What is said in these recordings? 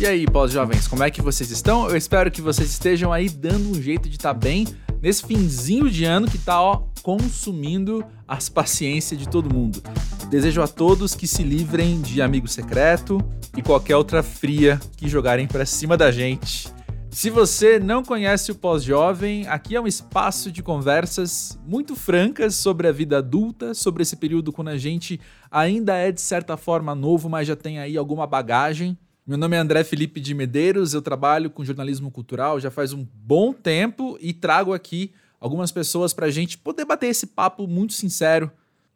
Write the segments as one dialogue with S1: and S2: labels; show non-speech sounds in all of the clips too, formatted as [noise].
S1: E aí, pós-jovens, como é que vocês estão? Eu espero que vocês estejam aí dando um jeito de estar tá bem nesse finzinho de ano que tá, ó, consumindo as paciências de todo mundo. Desejo a todos que se livrem de amigo secreto e qualquer outra fria que jogarem para cima da gente. Se você não conhece o Pós-Jovem, aqui é um espaço de conversas muito francas sobre a vida adulta, sobre esse período quando a gente ainda é de certa forma novo, mas já tem aí alguma bagagem meu nome é André Felipe de Medeiros, eu trabalho com jornalismo cultural já faz um bom tempo e trago aqui algumas pessoas para a gente poder bater esse papo muito sincero.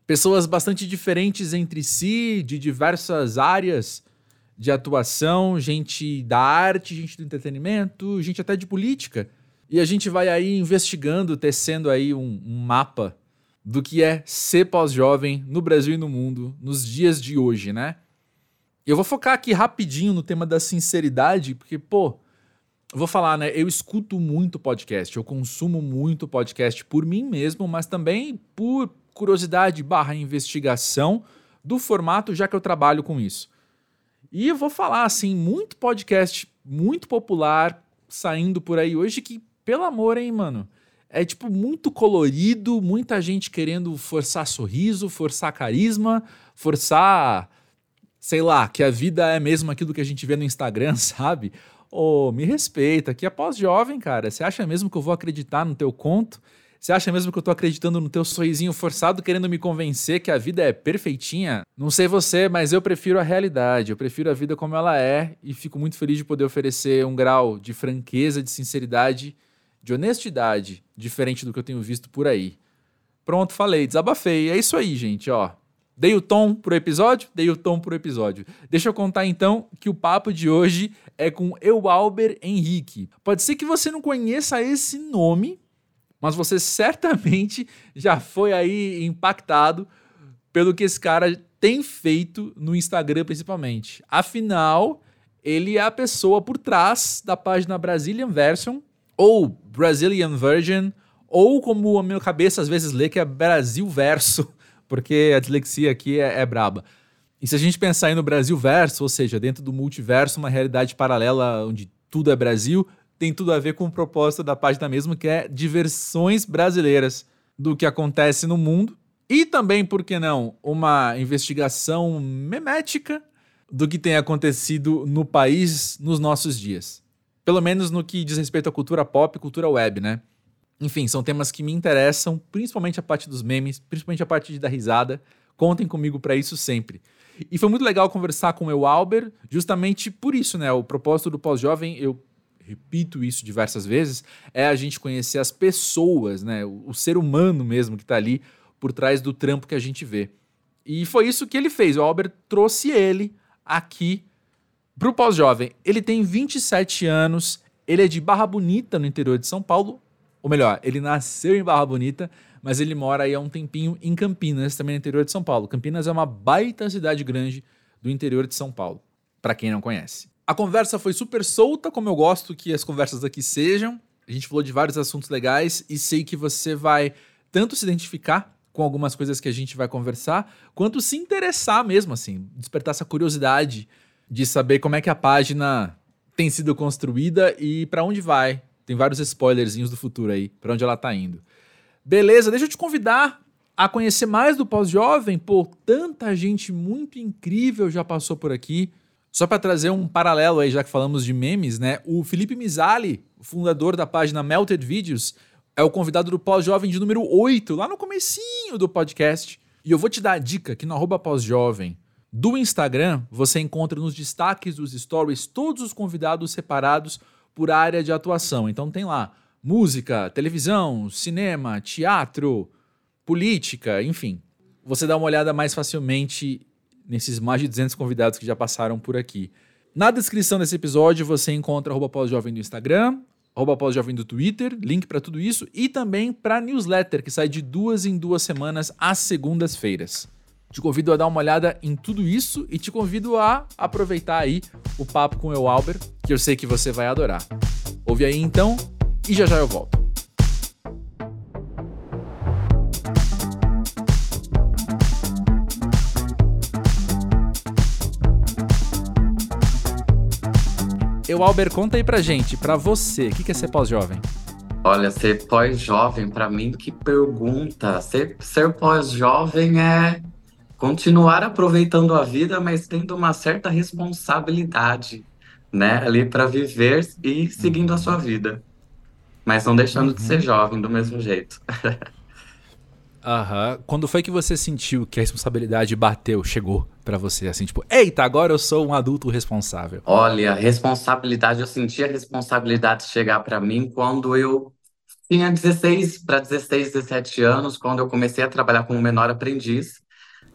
S1: Pessoas bastante diferentes entre si, de diversas áreas de atuação, gente da arte, gente do entretenimento, gente até de política. E a gente vai aí investigando, tecendo aí um, um mapa do que é ser pós-jovem no Brasil e no mundo nos dias de hoje, né? Eu vou focar aqui rapidinho no tema da sinceridade, porque, pô, eu vou falar, né? Eu escuto muito podcast, eu consumo muito podcast por mim mesmo, mas também por curiosidade barra investigação do formato, já que eu trabalho com isso. E eu vou falar, assim, muito podcast muito popular saindo por aí hoje que, pelo amor, hein, mano? É, tipo, muito colorido, muita gente querendo forçar sorriso, forçar carisma, forçar sei lá, que a vida é mesmo aquilo que a gente vê no Instagram, [laughs] sabe? Ô, oh, me respeita, que é pós-jovem, cara. Você acha mesmo que eu vou acreditar no teu conto? Você acha mesmo que eu tô acreditando no teu sorrisinho forçado, querendo me convencer que a vida é perfeitinha? Não sei você, mas eu prefiro a realidade. Eu prefiro a vida como ela é e fico muito feliz de poder oferecer um grau de franqueza, de sinceridade, de honestidade, diferente do que eu tenho visto por aí. Pronto, falei, desabafei. É isso aí, gente, ó. Dei o tom pro episódio? Dei o tom pro episódio. Deixa eu contar então que o papo de hoje é com Eualber Henrique. Pode ser que você não conheça esse nome, mas você certamente já foi aí impactado pelo que esse cara tem feito no Instagram principalmente. Afinal, ele é a pessoa por trás da página Brazilian Version ou Brazilian Version ou como a minha cabeça às vezes lê que é Brasil Verso porque a dislexia aqui é, é braba. E se a gente pensar aí no Brasil verso, ou seja, dentro do multiverso, uma realidade paralela onde tudo é Brasil, tem tudo a ver com o propósito da página mesmo, que é diversões brasileiras do que acontece no mundo. E também, por que não, uma investigação memética do que tem acontecido no país nos nossos dias. Pelo menos no que diz respeito à cultura pop e cultura web, né? Enfim, são temas que me interessam, principalmente a parte dos memes, principalmente a parte de dar risada. Contem comigo para isso sempre. E foi muito legal conversar com o meu Albert, justamente por isso, né? O propósito do pós-jovem, eu repito isso diversas vezes, é a gente conhecer as pessoas, né? O, o ser humano mesmo que está ali por trás do trampo que a gente vê. E foi isso que ele fez. O Albert trouxe ele aqui pro pós-jovem. Ele tem 27 anos, ele é de Barra Bonita, no interior de São Paulo, ou melhor, ele nasceu em Barra Bonita, mas ele mora aí há um tempinho em Campinas, também no interior de São Paulo. Campinas é uma baita cidade grande do interior de São Paulo, para quem não conhece. A conversa foi super solta, como eu gosto que as conversas aqui sejam. A gente falou de vários assuntos legais e sei que você vai tanto se identificar com algumas coisas que a gente vai conversar, quanto se interessar mesmo, assim, despertar essa curiosidade de saber como é que a página tem sido construída e para onde vai, tem vários spoilerzinhos do futuro aí, para onde ela tá indo. Beleza, deixa eu te convidar a conhecer mais do Pós-Jovem. Pô, tanta gente muito incrível já passou por aqui. Só para trazer um paralelo aí, já que falamos de memes, né? O Felipe Mizali, fundador da página Melted Videos, é o convidado do Pós-Jovem de número 8, lá no comecinho do podcast. E eu vou te dar a dica que no arroba pós-jovem do Instagram, você encontra nos destaques dos stories todos os convidados separados por área de atuação. Então tem lá música, televisão, cinema, teatro, política, enfim. Você dá uma olhada mais facilmente nesses mais de 200 convidados que já passaram por aqui. Na descrição desse episódio você encontra arroba pós-jovem do Instagram, arroba pós-jovem do Twitter, link para tudo isso e também para newsletter que sai de duas em duas semanas às segundas-feiras. Te convido a dar uma olhada em tudo isso e te convido a aproveitar aí o papo com o Albert, que eu sei que você vai adorar. Ouve aí então e já já eu volto. Eu, Albert, conta aí pra gente, pra você, o que é ser pós-jovem?
S2: Olha, ser pós-jovem, para mim, que pergunta. Ser, ser pós-jovem é continuar aproveitando a vida, mas tendo uma certa responsabilidade, né, ali para viver e seguindo a sua vida. Mas não deixando de ser uhum. jovem do mesmo jeito. [laughs]
S1: Aham. Quando foi que você sentiu que a responsabilidade bateu, chegou para você? Assim, tipo, eita, agora eu sou um adulto responsável.
S2: Olha, responsabilidade, eu senti a responsabilidade chegar para mim quando eu tinha 16 para 16, 17 anos, quando eu comecei a trabalhar como menor aprendiz.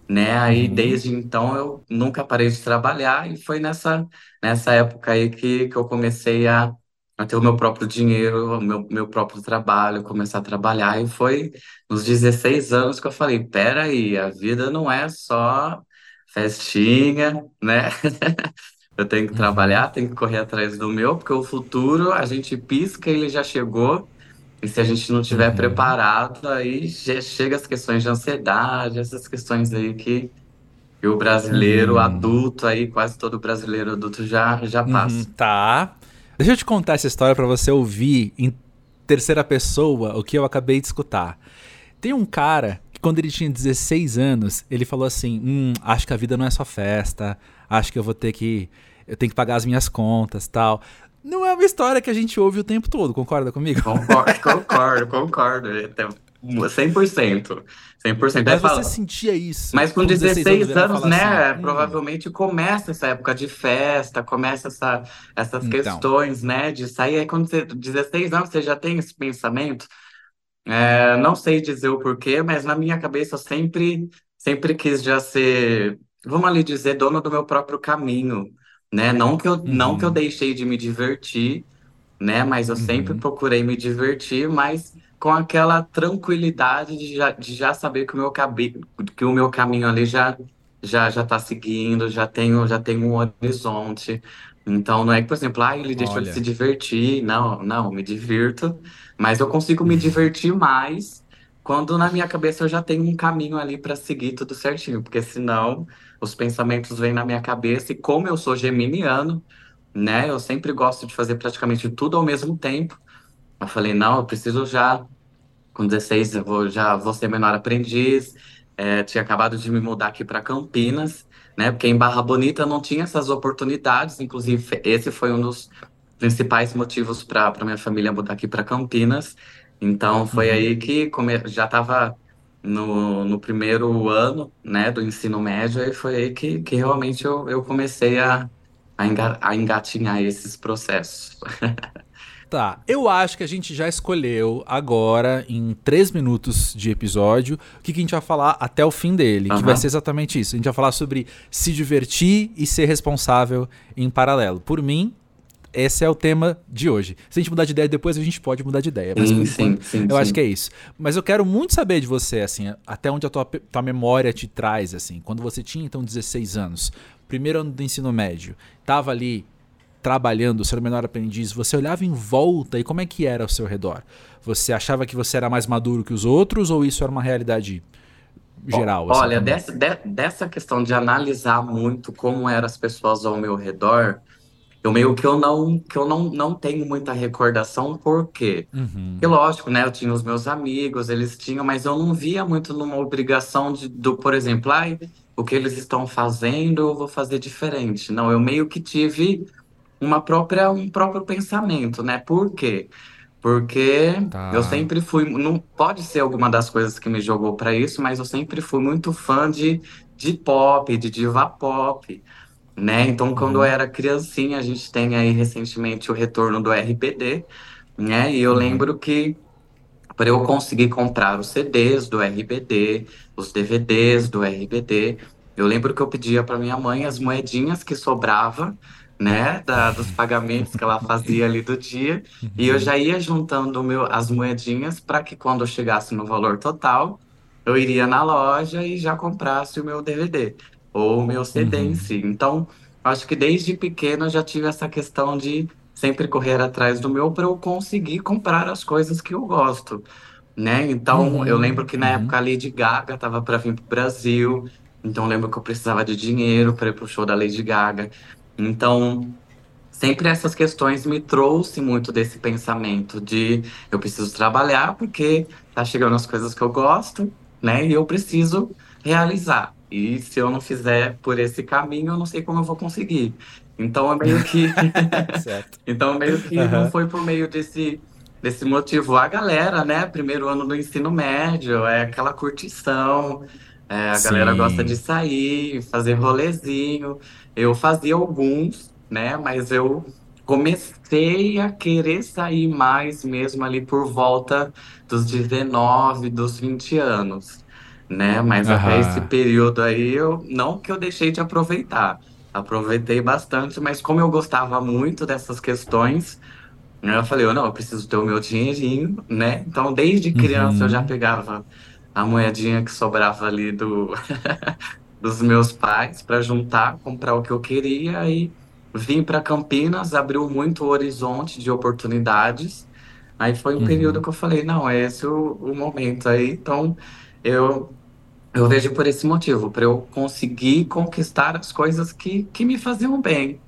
S2: Né? Aí, uhum. desde então, eu nunca parei de trabalhar, e foi nessa, nessa época aí que, que eu comecei a a ter o meu próprio dinheiro, o meu, meu próprio trabalho, começar a trabalhar. E foi nos 16 anos que eu falei: peraí, a vida não é só festinha, né? [laughs] eu tenho que uhum. trabalhar, tenho que correr atrás do meu, porque o futuro a gente pisca, ele já chegou. E se a gente não tiver uhum. preparado, aí chega as questões de ansiedade, essas questões aí que, que o brasileiro uhum. adulto aí, quase todo brasileiro adulto já, já uhum. passa. Uhum,
S1: tá. Deixa eu te contar essa história para você ouvir em terceira pessoa o que eu acabei de escutar. Tem um cara que, quando ele tinha 16 anos, ele falou assim: Hum, acho que a vida não é só festa, acho que eu vou ter que. Eu tenho que pagar as minhas contas tal. Não é uma história que a gente ouve o tempo todo, concorda comigo?
S2: Concordo, concordo, concordo. 100%. 100%.
S1: Mas você sentia isso.
S2: Mas com, com 16, 16 anos, né? Assim, hum. provavelmente começa essa época de festa, começa essa, essas então. questões, né? De sair. Aí quando você. 16 anos, você já tem esse pensamento. É, não sei dizer o porquê, mas na minha cabeça eu sempre, sempre quis já ser, vamos ali dizer, dono do meu próprio caminho, né? Não que eu, uhum. não que eu uhum. deixei de me divertir, né? Mas eu uhum. sempre procurei me divertir, mas com aquela tranquilidade de já, de já saber que o meu cabelo, que o meu caminho ali já já já está seguindo, já tenho já tenho um horizonte. Então não é que, por exemplo, ah, ele deixou de se divertir. Não, não, me divirto, mas eu consigo me [laughs] divertir mais quando na minha cabeça eu já tenho um caminho ali para seguir tudo certinho, porque senão os pensamentos vêm na minha cabeça e como eu sou geminiano, né, eu sempre gosto de fazer praticamente tudo ao mesmo tempo. Eu falei, não, eu preciso já, com 16, eu vou, já vou ser menor aprendiz. É, tinha acabado de me mudar aqui para Campinas, né? Porque em Barra Bonita não tinha essas oportunidades. Inclusive, esse foi um dos principais motivos para minha família mudar aqui para Campinas. Então, foi uhum. aí que come... já estava no, no primeiro ano né, do ensino médio, e foi aí que, que realmente eu, eu comecei a, a engatinhar esses processos. [laughs]
S1: Tá, eu acho que a gente já escolheu agora, em três minutos de episódio, o que, que a gente vai falar até o fim dele, uhum. que vai ser exatamente isso. A gente vai falar sobre se divertir e ser responsável em paralelo. Por mim, esse é o tema de hoje. Se a gente mudar de ideia depois, a gente pode mudar de ideia. Mas sim, sim, sim, eu acho que é isso. Mas eu quero muito saber de você, assim, até onde a tua, tua memória te traz, assim. Quando você tinha, então, 16 anos, primeiro ano do ensino médio, tava ali trabalhando, sendo menor aprendiz, você olhava em volta e como é que era ao seu redor? Você achava que você era mais maduro que os outros ou isso era uma realidade geral?
S2: Assim, Olha, dessa, de, dessa questão de analisar muito como eram as pessoas ao meu redor, eu meio que eu não que eu não, não tenho muita recordação, por quê? Uhum. Porque, lógico, né? Eu tinha os meus amigos, eles tinham, mas eu não via muito numa obrigação de, do, por exemplo, ai, o que eles estão fazendo, eu vou fazer diferente. Não, eu meio que tive uma própria, um próprio pensamento, né? Por quê? Porque tá. eu sempre fui. Não pode ser alguma das coisas que me jogou para isso, mas eu sempre fui muito fã de, de pop, de diva pop. Né? Então, quando eu uhum. era criancinha, a gente tem aí recentemente o retorno do RBD, né? E eu uhum. lembro que para eu conseguir comprar os CDs do RBD, os DVDs do RBD, eu lembro que eu pedia para minha mãe as moedinhas que sobrava né, da, dos pagamentos que ela fazia ali do dia, uhum. e eu já ia juntando meu, as moedinhas para que quando eu chegasse no valor total, eu iria na loja e já comprasse o meu DVD ou meu CD uhum. em si. Então, acho que desde pequeno eu já tive essa questão de sempre correr atrás do meu para eu conseguir comprar as coisas que eu gosto. Né? Então, uhum. eu lembro que na uhum. época a Lady Gaga estava para vir para o Brasil, então lembro que eu precisava de dinheiro para ir para o show da Lady Gaga. Então, sempre essas questões me trouxe muito desse pensamento de eu preciso trabalhar porque tá chegando as coisas que eu gosto, né? E eu preciso realizar. E se eu não fizer por esse caminho, eu não sei como eu vou conseguir. Então é meio que. [laughs] então meio que uhum. não foi por meio desse, desse motivo. A galera, né? Primeiro ano do ensino médio, é aquela curtição. É, a Sim. galera gosta de sair, fazer rolezinho. Eu fazia alguns, né? Mas eu comecei a querer sair mais mesmo ali por volta dos 19, dos 20 anos, né? Mas uhum. até esse período aí, eu não que eu deixei de aproveitar. Aproveitei bastante, mas como eu gostava muito dessas questões, eu falei, eu não, eu preciso ter o meu dinheirinho, né? Então, desde criança uhum. eu já uhum. pegava a moedinha que sobrava ali do [laughs] dos meus pais para juntar, comprar o que eu queria e vim para Campinas, abriu muito o horizonte de oportunidades. Aí foi um uhum. período que eu falei, não, é esse o, o momento aí. Então, eu eu vejo por esse motivo, para eu conseguir conquistar as coisas que, que me faziam bem.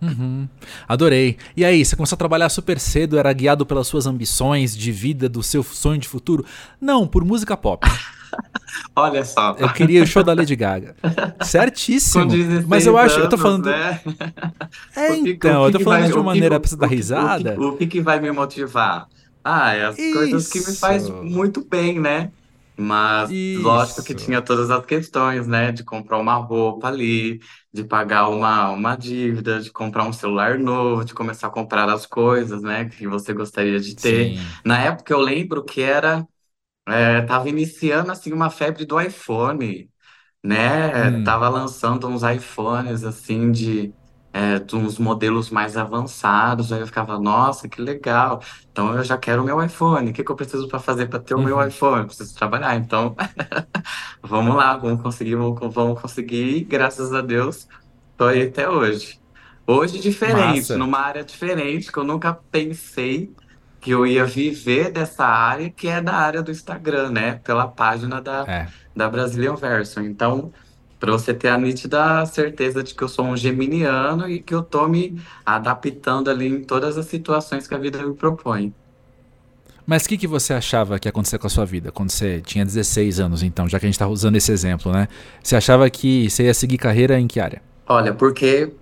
S1: Uhum. Adorei. E aí, você começou a trabalhar super cedo, era guiado pelas suas ambições de vida, do seu sonho de futuro? Não, por música pop. [laughs]
S2: Olha só.
S1: Eu queria o show da Lady Gaga. [laughs] Certíssimo. Mas eu acho, anos, eu tô falando. Né? [laughs] É, então, eu tô falando vai, de uma maneira pra você dar risada.
S2: O que, que, vai me motivar? Ah, é as Isso. coisas que me faz muito bem, né? Mas Isso. lógico que tinha todas as questões, né? De comprar uma roupa ali, de pagar uma, uma dívida, de comprar um celular novo, de começar a comprar as coisas, né? Que você gostaria de ter. Sim. Na época eu lembro que era é, tava iniciando assim uma febre do iPhone, né? Hum. Tava lançando uns iPhones assim de, é, de uns modelos mais avançados. Aí eu ficava, nossa, que legal. Então eu já quero o meu iPhone. O que, que eu preciso para fazer para ter o meu uhum. iPhone? Eu preciso trabalhar. Então, [laughs] vamos lá, vamos conseguir, vamos, conseguir. Graças a Deus, tô aí até hoje. Hoje diferente, Massa. numa área diferente que eu nunca pensei que eu ia viver dessa área, que é da área do Instagram, né? Pela página da, é. da Brazilian Version. Então, para você ter a nítida certeza de que eu sou um geminiano e que eu tô me adaptando ali em todas as situações que a vida me propõe.
S1: Mas o que, que você achava que ia acontecer com a sua vida quando você tinha 16 anos, então, já que a gente está usando esse exemplo, né? Você achava que você ia seguir carreira em que área?
S2: Olha, porque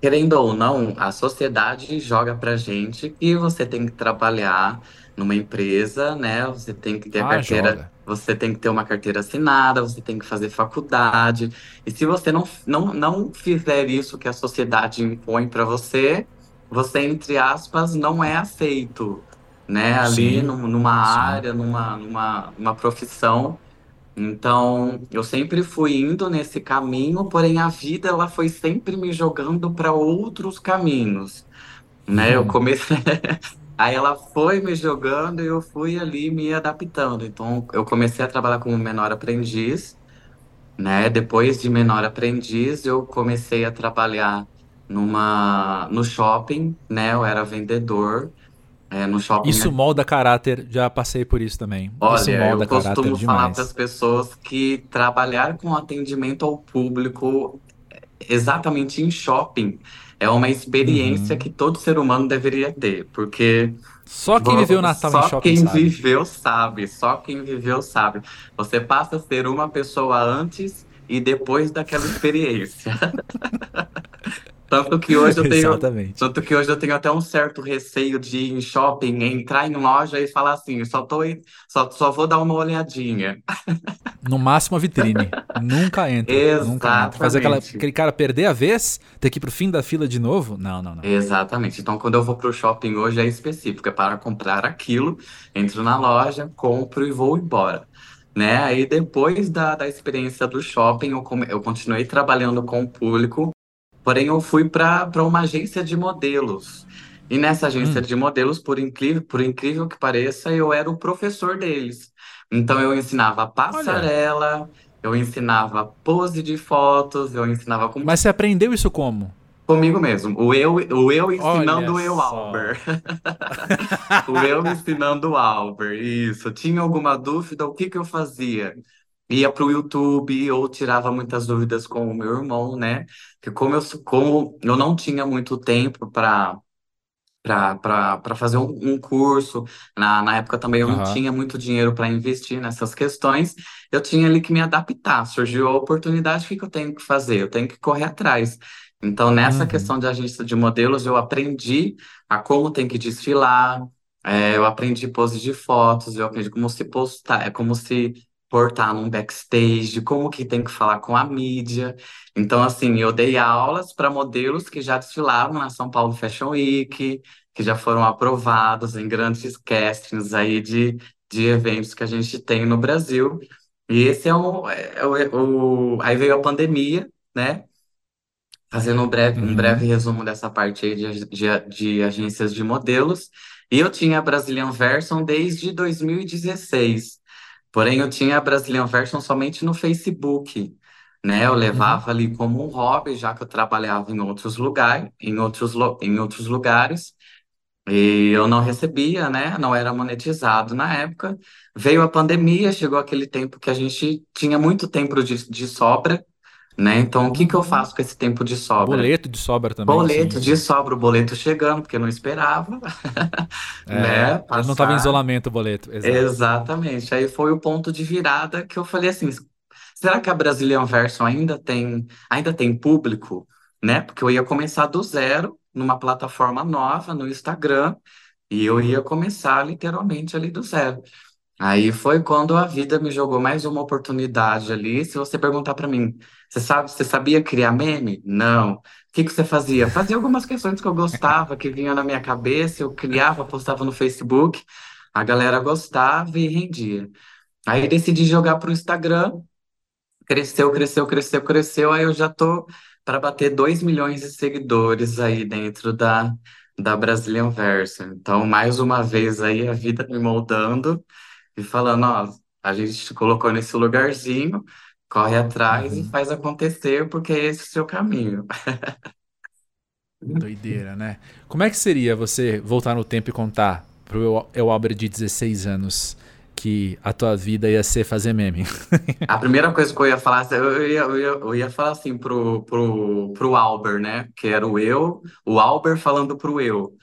S2: querendo ou não, a sociedade joga pra gente que você tem que trabalhar numa empresa, né? Você tem que ter a ah, carteira, joga. Você tem que ter uma carteira assinada, você tem que fazer faculdade. E se você não, não, não fizer isso que a sociedade impõe para você, você, entre aspas, não é aceito, né? Ali num, numa sim. área, numa, numa, numa profissão então, eu sempre fui indo nesse caminho, porém a vida ela foi sempre me jogando para outros caminhos, né? Eu uhum. comecei [laughs] Aí ela foi me jogando e eu fui ali me adaptando. Então, eu comecei a trabalhar como menor aprendiz, né? Depois de menor aprendiz, eu comecei a trabalhar numa no shopping, né? Eu era vendedor. É, no shopping.
S1: Isso molda caráter, já passei por isso também.
S2: Olha,
S1: isso
S2: molda eu costumo falar para as pessoas que trabalhar com atendimento ao público exatamente em shopping é uma experiência uhum. que todo ser humano deveria ter, porque
S1: só quem viveu Natal
S2: em
S1: shopping
S2: Só quem sabe. viveu sabe, só quem viveu sabe. Você passa a ser uma pessoa antes e depois daquela experiência. [laughs] Tanto que hoje eu [laughs] tenho, Exatamente. tanto que hoje eu tenho até um certo receio de ir em shopping, entrar em loja e falar assim, só tô só, só vou dar uma olhadinha. [laughs]
S1: No máximo a vitrine. nunca entra. Exatamente. Nunca entra. Fazer aquela, aquele cara perder a vez, ter que ir pro fim da fila de novo? Não, não, não.
S2: Exatamente. Então quando eu vou pro shopping hoje é específico, é para comprar aquilo, entro na loja, compro e vou embora. Né? Aí depois da, da experiência do shopping, eu, eu continuei trabalhando com o público Porém, eu fui para uma agência de modelos. E nessa agência hum. de modelos, por incrível, por incrível que pareça, eu era o professor deles. Então eu ensinava passarela, Olha. eu ensinava pose de fotos, eu ensinava como.
S1: Mas você aprendeu isso como?
S2: Comigo mesmo. O eu, o eu ensinando o eu, Albert. [laughs] o eu ensinando o Albert. Isso. Tinha alguma dúvida? O que, que eu fazia? Ia para o YouTube ou tirava muitas dúvidas com o meu irmão, né? Que como eu, como eu não tinha muito tempo para para fazer um, um, curso. Na, na época também eu não tinha muito dinheiro para investir nessas questões. Eu tinha ali que me adaptar. Surgiu a oportunidade, o que, que eu tenho que fazer? Eu tenho que correr atrás. Então, nessa uhum. questão de agência de modelos, eu aprendi a como tem que desfilar, é, eu aprendi pose de fotos, eu aprendi como se postar, é como se portar num backstage, como que tem que falar com a mídia. Então, assim, eu dei aulas para modelos que já desfilavam na São Paulo Fashion Week, que já foram aprovados em grandes castings aí de, de eventos que a gente tem no Brasil. E esse é o, é o, é o aí veio a pandemia, né? Fazendo um breve, um breve uhum. resumo dessa parte aí de, de, de agências de modelos. E eu tinha a Brazilian Version desde 2016. Porém, eu tinha a Brazilian Version somente no Facebook, né? Eu levava ali como um hobby, já que eu trabalhava em outros lugares, em outros, em outros lugares, e eu não recebia, né? Não era monetizado na época. Veio a pandemia, chegou aquele tempo que a gente tinha muito tempo de, de sobra, né? Então, o que que eu uhum. faço com esse tempo de sobra?
S1: Boleto de sobra também.
S2: Boleto sim. de sobra, o boleto chegando, porque eu não esperava. [laughs]
S1: É, né? Passar... não estava em isolamento o boleto.
S2: Exato. Exatamente. Aí foi o ponto de virada que eu falei assim: será que a Brazilian Version ainda tem, ainda tem público? Né? Porque eu ia começar do zero numa plataforma nova no Instagram e eu ia começar literalmente ali do zero. Aí foi quando a vida me jogou mais uma oportunidade ali. Se você perguntar para mim, você sabe, você sabia criar meme? Não. O que que você fazia? Fazia algumas questões que eu gostava, que vinha na minha cabeça, eu criava, postava no Facebook, a galera gostava e rendia. Aí decidi jogar para o Instagram, cresceu, cresceu, cresceu, cresceu, aí eu já tô para bater 2 milhões de seguidores aí dentro da, da Brazilian Version. Então, mais uma vez aí a vida me moldando e falando, ó, a gente te colocou nesse lugarzinho, corre atrás e uhum. faz acontecer, porque esse é o seu caminho.
S1: Doideira, né? Como é que seria você voltar no tempo e contar pro El Albert de 16 anos que a tua vida ia ser fazer meme? [laughs]
S2: A primeira coisa que eu ia falar, eu ia, eu ia, eu ia falar assim pro, pro, pro Albert, né? Que era o eu, o Albert falando pro eu.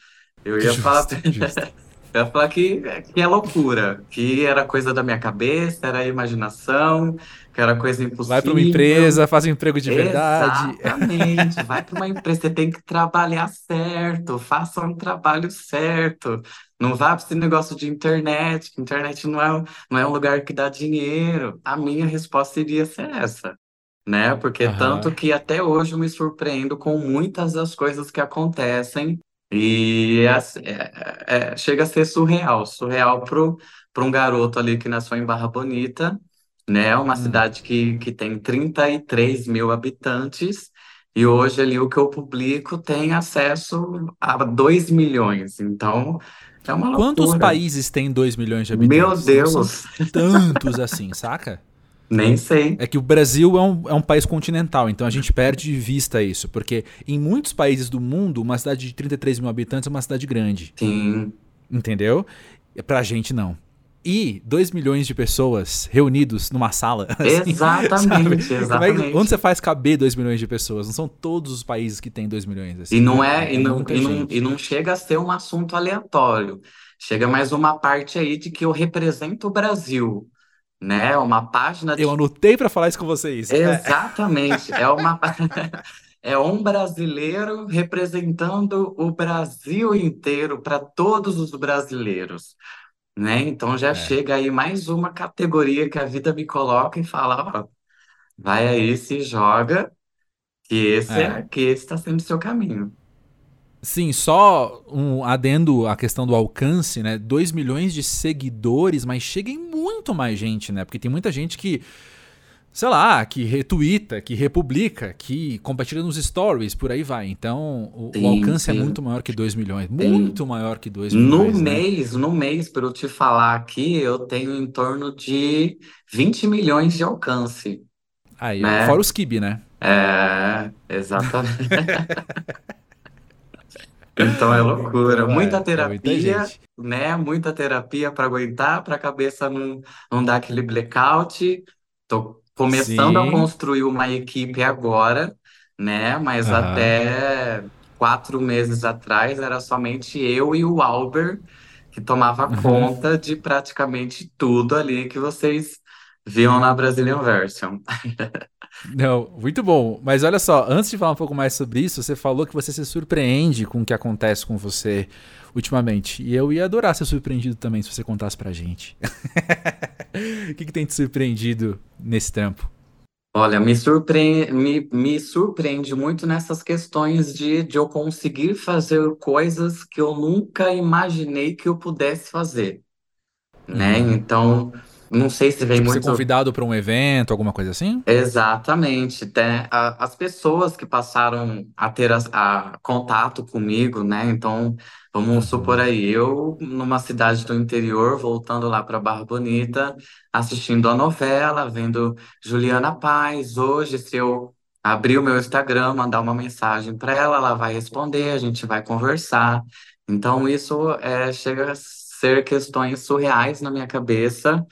S2: Eu ia justo, falar. Justo. [laughs] Eu ia falar que, que é loucura, que era coisa da minha cabeça, era imaginação, que era coisa impossível.
S1: Vai para uma empresa, faz um emprego de verdade.
S2: Exatamente, [laughs] vai para uma empresa, você tem que trabalhar certo, faça um trabalho certo. Não vá para esse negócio de internet, que internet não é, não é um lugar que dá dinheiro. A minha resposta iria ser essa, né? Porque uhum. tanto que até hoje eu me surpreendo com muitas das coisas que acontecem e é, é, é, chega a ser surreal, surreal para um garoto ali que nasceu em Barra Bonita, né? Uma hum. cidade que, que tem 33 mil habitantes, e hoje ali o que eu publico tem acesso a 2 milhões. Então, é uma loucura.
S1: Quantos países têm 2 milhões de habitantes?
S2: Meu Deus!
S1: tantos assim, saca?
S2: Nem sei.
S1: É que o Brasil é um, é um país continental, então a gente perde de vista isso. Porque em muitos países do mundo, uma cidade de 33 mil habitantes é uma cidade grande.
S2: Sim.
S1: Entendeu? Pra gente, não. E 2 milhões de pessoas reunidos numa sala. [laughs]
S2: Assim, exatamente, exatamente.
S1: onde você faz caber 2 milhões de pessoas? Não são todos os países que têm 2 milhões.
S2: Assim, e, não é, é e, não, e, não, e não chega a ser um assunto aleatório. Chega mais uma parte aí de que eu represento o Brasil né? Uma página
S1: de... Eu anotei para falar isso com vocês. [laughs]
S2: Exatamente. é uma [laughs] é um brasileiro representando o Brasil inteiro para todos os brasileiros, né? Então já é. chega aí mais uma categoria que a vida me coloca e fala, ó, vai aí se joga, que esse é, é que esse está sendo o seu caminho.
S1: Sim, só um adendo à questão do alcance, né? 2 milhões de seguidores, mas chega em muito mais gente, né? Porque tem muita gente que, sei lá, que retuita, que republica, que compartilha nos stories, por aí vai. Então, o, sim, o alcance é sim. é muito maior que 2 milhões. Muito sim. maior que 2 milhões.
S2: No
S1: né?
S2: mês, no mês, para eu te falar aqui, eu tenho em torno de 20 milhões de alcance.
S1: Aí, né? fora os kibe, né?
S2: É, exatamente. [laughs] Então é loucura. Muita é, terapia, muita né? Muita terapia para aguentar, para a cabeça não, não dar aquele blackout. Tô começando a construir uma equipe agora, né? Mas até quatro meses atrás era somente eu e o Albert que tomava conta de praticamente tudo ali que vocês viam na Brazilian Version. [laughs]
S1: Não, muito bom. Mas olha só, antes de falar um pouco mais sobre isso, você falou que você se surpreende com o que acontece com você ultimamente. E eu ia adorar ser surpreendido também se você contasse pra gente. [laughs] O que, que tem te surpreendido nesse tempo?
S2: Olha, me surpreende, me, me surpreende muito nessas questões de, de eu conseguir fazer coisas que eu nunca imaginei que eu pudesse fazer, né?
S1: Uhum.
S2: Então, não sei se vem
S1: Tipo, ser
S2: muito.
S1: convidado pra um evento, alguma coisa assim?
S2: Exatamente, né? A- As pessoas que passaram a ter as- a, contato comigo, né? Então, vamos supor
S1: Uhum.
S2: aí, eu numa cidade do interior, voltando lá para Barra Bonita, assistindo a novela, vendo Juliana Paz. Hoje, se eu abrir o meu Instagram, mandar uma mensagem para ela, ela vai responder, a gente vai conversar. Então, isso é, chega a ser questões surreais na minha cabeça.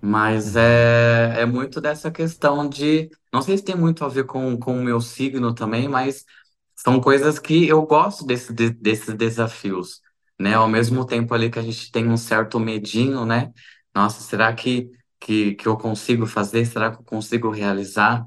S2: Mas é, é muito dessa questão de. Não sei se tem muito a ver com, com o meu signo também, mas são coisas que eu gosto desse, de- desses desafios, né? Ao mesmo tempo ali que a gente tem um certo medinho, né? Nossa, será que, que, que eu consigo fazer? Será que eu consigo realizar?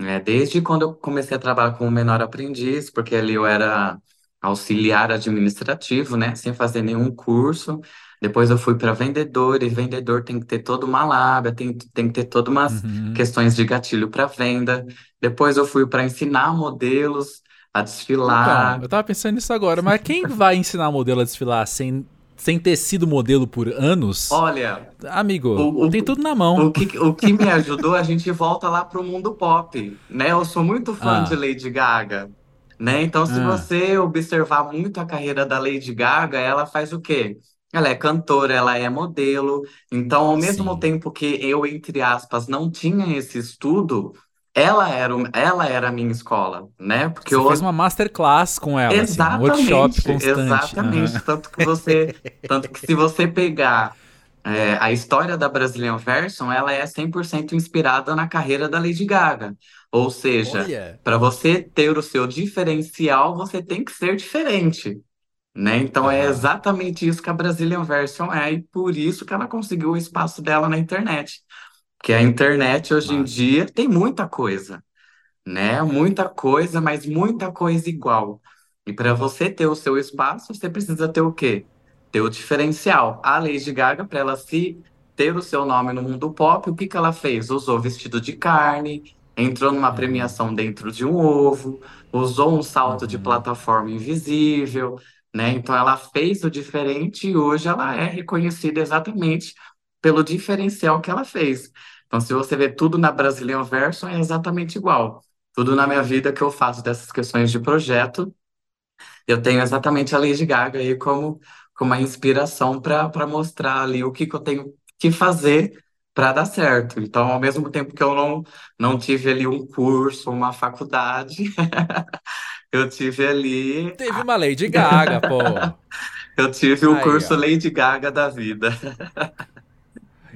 S2: É, desde quando eu comecei a trabalhar como menor aprendiz, porque ali eu era auxiliar administrativo, né, sem fazer nenhum curso. Depois eu fui para vendedor, e vendedor tem que ter toda uma lábia, tem, tem que ter todas umas
S1: Uhum.
S2: questões de gatilho para venda. Depois eu fui para ensinar modelos a
S1: Então,
S2: desfilar.
S1: eu tava pensando nisso agora, mas quem vai ensinar modelo a desfilar sem, sem ter sido modelo por anos?
S2: Olha,
S1: Amigo,
S2: o,
S1: tem
S2: o,
S1: tudo na mão.
S2: o que, o que me ajudou, a gente volta lá para o mundo pop, né? Eu sou muito fã de
S1: Ah,
S2: Lady Gaga. né? Então, se
S1: ah,
S2: você observar muito a carreira da Lady Gaga, ela faz o quê? Ela é cantora, ela é modelo. Então, ao mesmo
S1: sim.
S2: tempo que eu, entre aspas, não tinha esse estudo, ela era, o- ela era a minha escola, né? Porque
S1: Você fez
S2: eu,
S1: uma masterclass com ela, assim, um workshop
S2: exatamente,
S1: constante.
S2: exatamente.
S1: Aham.
S2: Tanto que você, tanto que se você pegar é, a história da Brazilian Version, ela é 100% inspirada na carreira da Lady Gaga. Ou seja,
S1: Olha.
S2: para você ter o seu diferencial, você tem que ser diferente, né? Então é
S1: Aham.
S2: exatamente isso que a Brazilian Version é, e por isso que ela conseguiu o espaço dela na internet. Porque a internet hoje em
S1: Massa.
S2: dia tem muita coisa né? Muita coisa, mas muita coisa igual. E para você ter o seu espaço, você precisa ter o quê? Ter o diferencial. A Lady Gaga, para ela se ter o seu nome no mundo pop, o que que ela fez? Usou vestido de carne, entrou numa
S1: Uhum.
S2: premiação dentro de um ovo, usou um salto de
S1: Uhum.
S2: plataforma invisível, né? Então ela fez o diferente e hoje ela é reconhecida exatamente pelo diferencial que ela fez. Então, se você vê tudo na Brazilian Version, é exatamente igual. Tudo na minha vida que eu faço dessas questões de projeto, eu tenho exatamente a Lady Gaga aí como, como uma inspiração para mostrar ali o que, que eu tenho que fazer para dar certo. Então, ao mesmo tempo que eu não, não tive ali um curso, uma faculdade, [laughs] eu tive ali,
S1: Teve uma Lady Gaga, [laughs] pô.
S2: eu tive o
S1: Aí,
S2: curso
S1: ó.
S2: Lady Gaga da vida.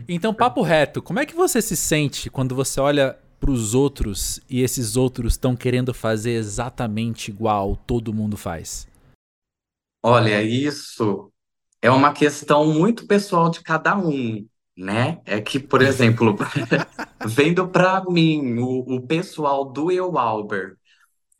S1: Então, papo reto, como é que você se sente quando você olha pros outros e esses outros estão querendo fazer exatamente igual todo mundo faz?
S2: Olha, isso é uma questão muito pessoal de cada um, né? É que, por [laughs] exemplo, [laughs] Vendo para mim, o, o pessoal do Eu Albert,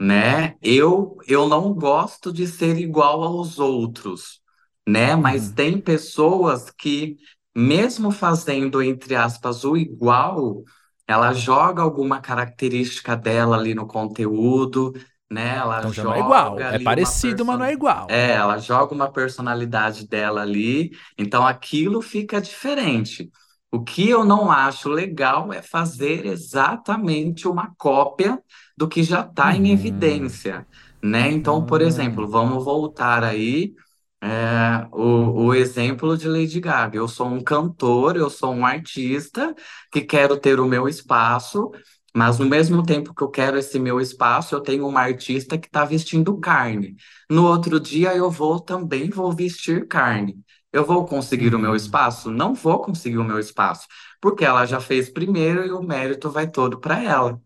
S2: né? Eu, eu não gosto de ser igual aos outros, né? Mas
S1: Uhum.
S2: tem pessoas que, mesmo fazendo, entre aspas, o igual, ela joga alguma característica dela ali no conteúdo, né? Ela
S1: Então já não é igual. É
S2: ali uma
S1: parecido, mas não é igual.
S2: É, ela joga uma personalidade dela ali, então aquilo fica diferente. O que eu não acho legal é fazer exatamente uma cópia do que já está em
S1: Uhum.
S2: evidência, né? Então, por exemplo,
S1: Hum.
S2: vamos voltar aí é, o, o exemplo de Lady Gaga. Eu sou um cantor, eu sou um artista que quero ter o meu espaço, mas no mesmo tempo que eu quero esse meu espaço, eu tenho uma artista que está vestindo carne. No outro dia eu vou também vou vestir carne. Eu vou conseguir o meu
S1: Uhum.
S2: espaço? Não vou conseguir o meu espaço, porque ela já fez primeiro e o mérito vai todo para ela,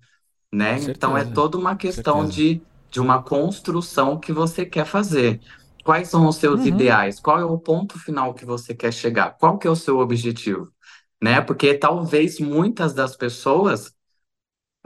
S2: né? Então é toda uma questão de, de uma construção que você quer fazer. Quais são os seus
S1: Uhum,
S2: ideais? Qual é o ponto final que você quer chegar? Qual que é o seu objetivo? Né? Porque talvez muitas das pessoas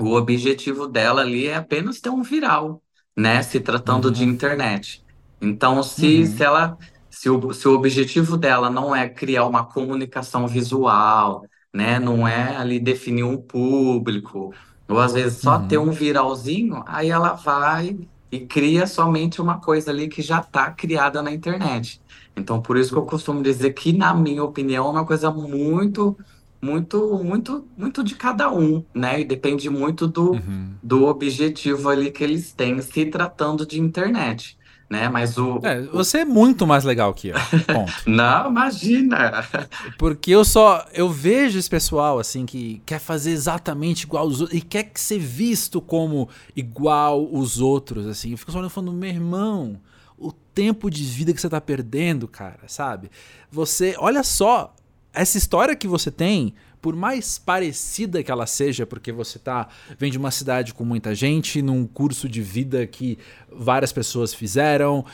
S2: o objetivo dela ali é apenas ter um viral, né? Se tratando de
S1: uhum,
S2: internet. Então, se, se
S1: uhum,
S2: ela, se o, se o objetivo dela não é criar uma comunicação visual, né? Não é ali definir um público, ou às vezes só ter
S1: uhum,
S2: um viralzinho, aí ela vai e cria somente uma coisa ali que já está criada na internet. Então, por isso que eu costumo dizer que, na minha opinião, é uma coisa muito muito, muito, muito de cada um, né? E depende muito do,
S1: uhum.
S2: do objetivo ali que eles têm se tratando de internet, né? Mas o,
S1: É, você é muito mais legal que eu. [laughs] Ponto.
S2: Não, imagina!
S1: Porque eu só. Eu vejo esse pessoal, assim, que quer fazer exatamente igual os outros. E quer ser visto como igual os outros, assim. Eu fico só olhando falando, meu irmão, o tempo de vida que você tá perdendo, cara, sabe? Você. Olha só, essa história que você tem. Por mais parecida que ela seja, porque você tá vem de uma cidade com muita gente, num curso de vida que várias pessoas fizeram,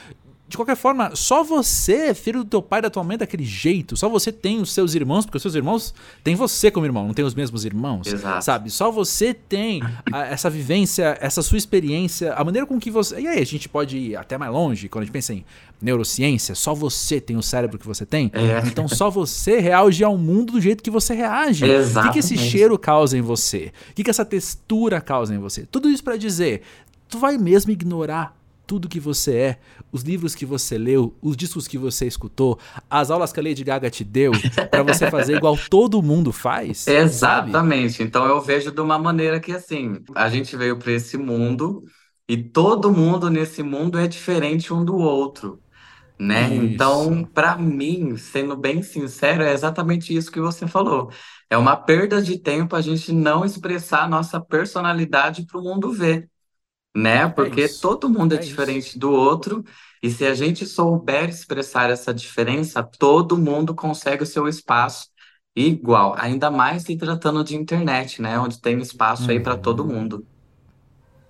S1: de qualquer forma, só você, filho do teu pai e da tua mãe, daquele jeito. Só você tem os seus irmãos, porque os seus irmãos têm você como irmão, não tem os mesmos irmãos,
S2: Exato.
S1: sabe? Só você tem a, essa vivência, essa sua experiência, a maneira com que você. E aí, a gente pode ir até mais longe, quando a gente pensa em neurociência, só você tem o cérebro que você tem.
S2: É,
S1: Então só você reage ao mundo do jeito que você reage. O que, que esse cheiro causa em você? O que, que essa textura causa em você? Tudo isso pra dizer, tu vai mesmo ignorar tudo que você é, os livros que você leu, os discos que você escutou, as aulas que a Lady Gaga te deu, pra você fazer [laughs] igual todo mundo faz, sabe?
S2: Exatamente. Então eu vejo de uma maneira que assim, a gente veio para esse mundo e todo mundo nesse mundo é diferente um do outro. né? Então, para mim, sendo bem sincero, é exatamente isso que você falou. É uma perda de tempo a gente não expressar a nossa personalidade para o mundo ver, né?
S1: É
S2: Porque
S1: isso.
S2: todo mundo é
S1: É isso.
S2: diferente do outro, e se a gente souber expressar essa diferença, todo mundo consegue o seu espaço igual, ainda mais se tratando de internet, né? Onde tem espaço aí para todo
S1: Uhum.
S2: mundo.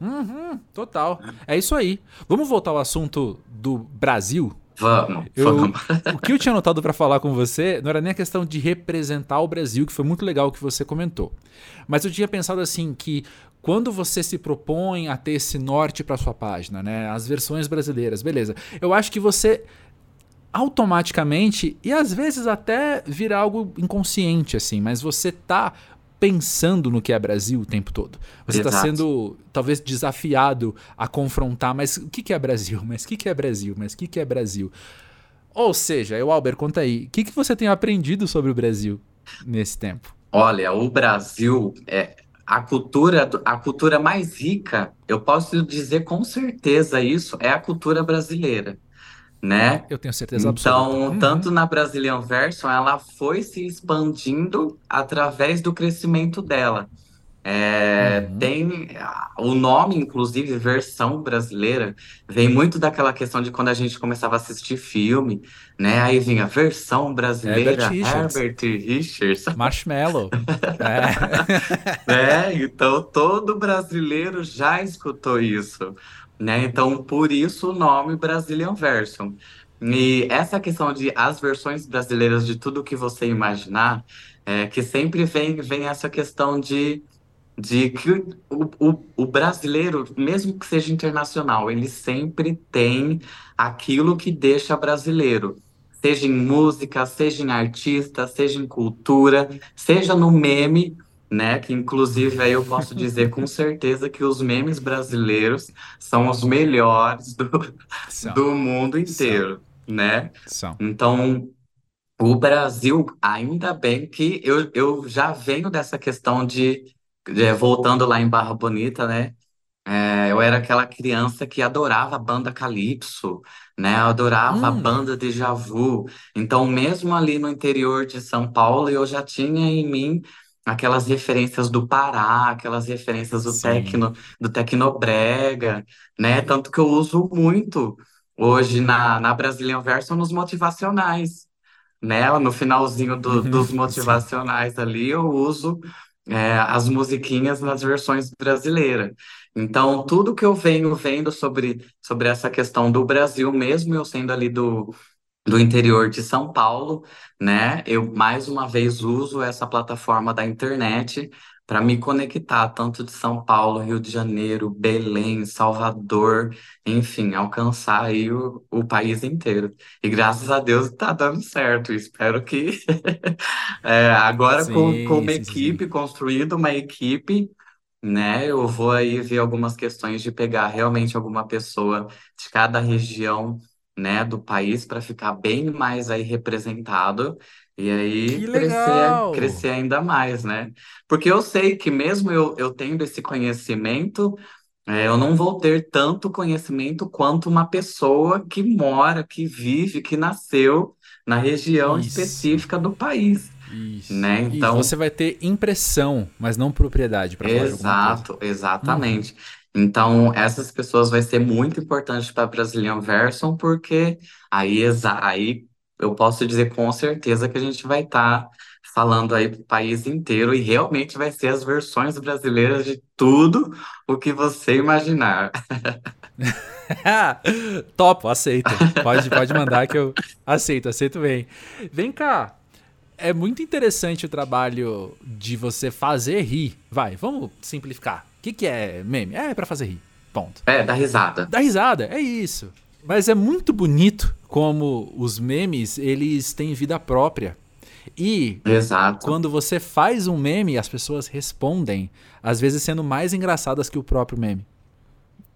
S1: Uhum, total. É isso aí. Vamos voltar ao assunto do Brasil?
S2: Vamos,
S1: Eu,
S2: vamos.
S1: o que eu tinha notado pra falar com você não era nem a questão de representar o Brasil, que foi muito legal o que você comentou. Mas eu tinha pensado assim que quando você se propõe a ter esse norte pra sua página, né, as versões brasileiras, beleza? Eu acho que você automaticamente e às vezes até vira algo inconsciente assim, mas você tá pensando no que é Brasil o tempo todo. Você está sendo talvez desafiado a confrontar, mas o que que é Brasil? Mas o que que é Brasil? Mas o que que é Brasil? Ou seja, eu, Albert, conta aí, o que, que você tem aprendido sobre o Brasil nesse tempo?
S2: Olha, o Brasil é a cultura, a cultura mais rica, eu posso dizer com certeza isso, é a cultura brasileira, né?
S1: Eu tenho certeza absoluta.
S2: Então,
S1: Uhum,
S2: tanto na Brazilian Version, ela foi se expandindo através do crescimento dela. É,
S1: uhum.
S2: tem o nome, inclusive, versão brasileira, vem muito daquela questão de quando a gente começava a assistir filme, né? Aí vinha versão
S1: Herbert
S2: brasileira,
S1: Richards,
S2: Herbert Richards. [laughs]
S1: Marshmallow. [laughs] É.
S2: né? Então todo brasileiro já escutou isso, né? Então por isso o nome Brazilian Version. E essa questão de as versões brasileiras de tudo que você imaginar, é, que sempre vem, vem essa questão de, de que o, o, o brasileiro, mesmo que seja internacional, ele sempre tem aquilo que deixa brasileiro. Seja em música, seja em artista, seja em cultura, seja no meme né? Que inclusive aí eu posso dizer com certeza que os memes brasileiros são os melhores do,
S1: São,
S2: do mundo
S1: são,
S2: inteiro, né?
S1: são.
S2: Então, o Brasil, ainda bem que eu, eu já venho dessa questão de, de- voltando lá em Barra Bonita, né? É, eu era aquela criança que adorava a banda Calypso, né? Eu adorava a
S1: Hum,
S2: banda Deja Vu. Então, mesmo ali no interior de São Paulo, eu já tinha em mim aquelas referências do Pará, aquelas referências do
S1: sim.
S2: tecno, do tecnobrega, né? Tanto que eu uso muito hoje na, na Brazilian Version nos motivacionais. né? No finalzinho do, dos [laughs] motivacionais ali, eu uso é, as musiquinhas nas versões brasileiras. Então, tudo que eu venho vendo sobre, sobre essa questão do Brasil, mesmo eu sendo ali do, do interior de São Paulo, né? Eu mais uma vez uso essa plataforma da internet para me conectar tanto de São Paulo, Rio de Janeiro, Belém, Salvador, enfim, alcançar aí o, o país inteiro. E graças a Deus está dando certo. Espero que [laughs] é, agora sim, com, com uma sim, equipe, sim. uma equipe, né? Eu vou aí ver algumas questões de pegar realmente alguma pessoa de cada região né, do país para ficar bem mais aí representado e aí crescer, crescer ainda mais, né? Porque eu sei que mesmo eu, eu tendo esse conhecimento, é, eu não vou ter tanto conhecimento quanto uma pessoa que mora, que vive, que nasceu na região Isso. específica do país. Isso. Né?
S1: Então, você vai ter impressão, mas não propriedade para
S2: Exato, exatamente. Uhum. Então, essas pessoas vai ser muito importante para Brazilian Version, porque aí, aí eu posso dizer com certeza que a gente vai estar tá falando aí para o país inteiro e realmente vai ser as versões brasileiras de tudo o que você imaginar. [laughs]
S1: Topo, aceito. Pode, pode mandar que eu aceito, aceito bem. Vem cá. É muito interessante o trabalho de você fazer rir. Vai, vamos simplificar que, que é meme? É para fazer rir. Ponto.
S2: É, dá risada.
S1: Dá risada, é isso. Mas é muito bonito como os memes, eles têm vida própria. E
S2: Exato.
S1: quando você faz um meme, as pessoas respondem, às vezes sendo mais engraçadas que o próprio meme.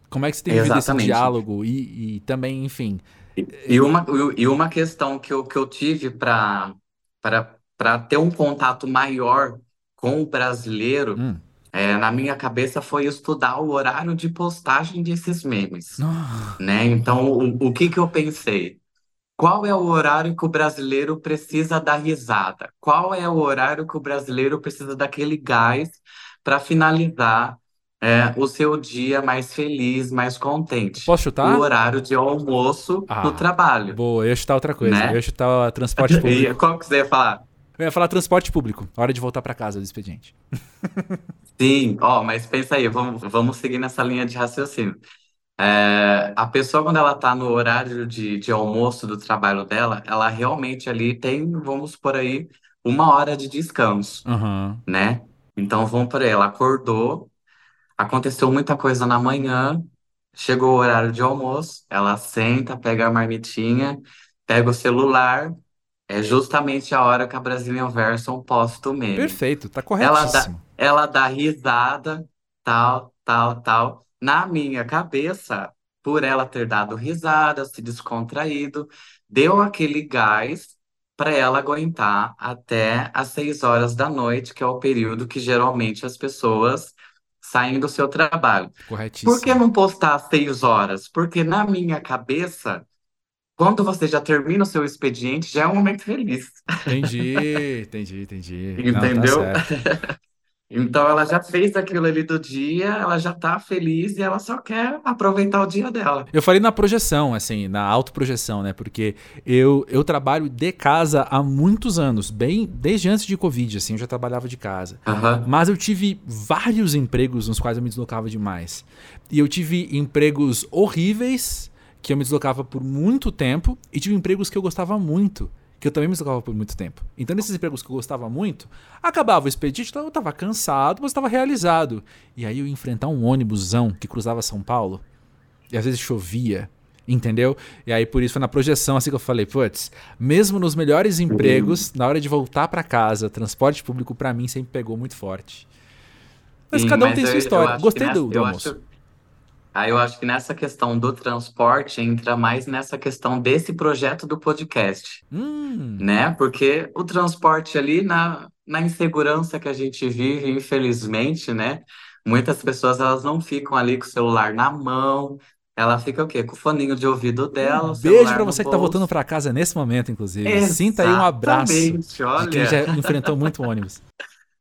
S1: Como é que você tem vivido esse diálogo? E, e também, enfim.
S2: E, e, uma, e uma questão que eu, que eu tive para ter um contato maior com o brasileiro. Hum é, na minha cabeça foi estudar o horário de postagem desses memes, né? Então, o, o que que eu pensei? Qual é o horário que o brasileiro precisa dar risada? Qual é o horário que o brasileiro precisa daquele gás para finalizar é, o seu dia mais feliz, mais contente?
S1: Posso chutar?
S2: O horário de almoço ah, no trabalho.
S1: Boa, eu ia chutar outra coisa. Né? Eu ia chutar transporte [laughs] público.
S2: Qual que você ia falar?
S1: Eu ia falar transporte público. Hora de voltar para casa do expediente. [laughs]
S2: Sim, ó, mas pensa aí, vamos, vamos seguir nessa linha de raciocínio. É, a pessoa, quando ela está no horário de, de almoço do trabalho dela, ela realmente ali tem, vamos por aí, uma hora de descanso, né? Então, vamos por aí, ela acordou, aconteceu muita coisa na manhã, chegou o horário de almoço, ela senta, pega a marmitinha, pega o celular, é justamente a hora que a Brazilian Version posta o meme.
S1: Perfeito, tá
S2: Ela dá, ela dá risada, tal, tal, tal. Na minha cabeça, por ela ter dado risada, se descontraído, deu aquele gás para ela aguentar até às seis horas da noite, que é o período que geralmente as pessoas saem do seu trabalho.
S1: Corretíssimo.
S2: Por que não postar às seis horas? Porque na minha cabeça quando você já termina o seu expediente, já é um momento feliz.
S1: Entendi, [laughs] entendi, entendi.
S2: Entendeu? Não, tá [laughs] então ela já fez aquilo ali do dia, ela já tá feliz e ela só quer aproveitar o dia dela.
S1: Eu falei na projeção, assim, na autoprojeção, né? Porque eu, eu trabalho de casa há muitos anos, bem desde antes de Covid, assim, eu já trabalhava de casa.
S2: Uhum.
S1: Mas eu tive vários empregos nos quais eu me deslocava demais. E eu tive empregos horríveis que eu me deslocava por muito tempo e tive empregos que eu gostava muito, que eu também me deslocava por muito tempo. Então, nesses empregos que eu gostava muito, acabava o expedite, então eu estava cansado, mas estava realizado. E aí eu ia enfrentar um ônibusão que cruzava São Paulo, e às vezes chovia, entendeu? E aí por isso foi na projeção assim que eu falei, putz, mesmo nos melhores empregos, na hora de voltar para casa, transporte público para mim sempre pegou muito forte. Mas Sim, cada um mas tem eu, sua história. Gostei nessa, do, do almoço. Acho,
S2: Aí eu acho que nessa questão do transporte entra mais nessa questão desse projeto do podcast,
S1: hum.
S2: né? Porque o transporte ali na, na insegurança que a gente vive, infelizmente, né? Muitas pessoas elas não ficam ali com o celular na mão, ela fica o quê? Com o foninho de ouvido dela. Um
S1: beijo para você que tá voltando para casa nesse momento, inclusive. Exatamente, Sinta aí um abraço.
S2: Olha.
S1: De quem já enfrentou muito ônibus.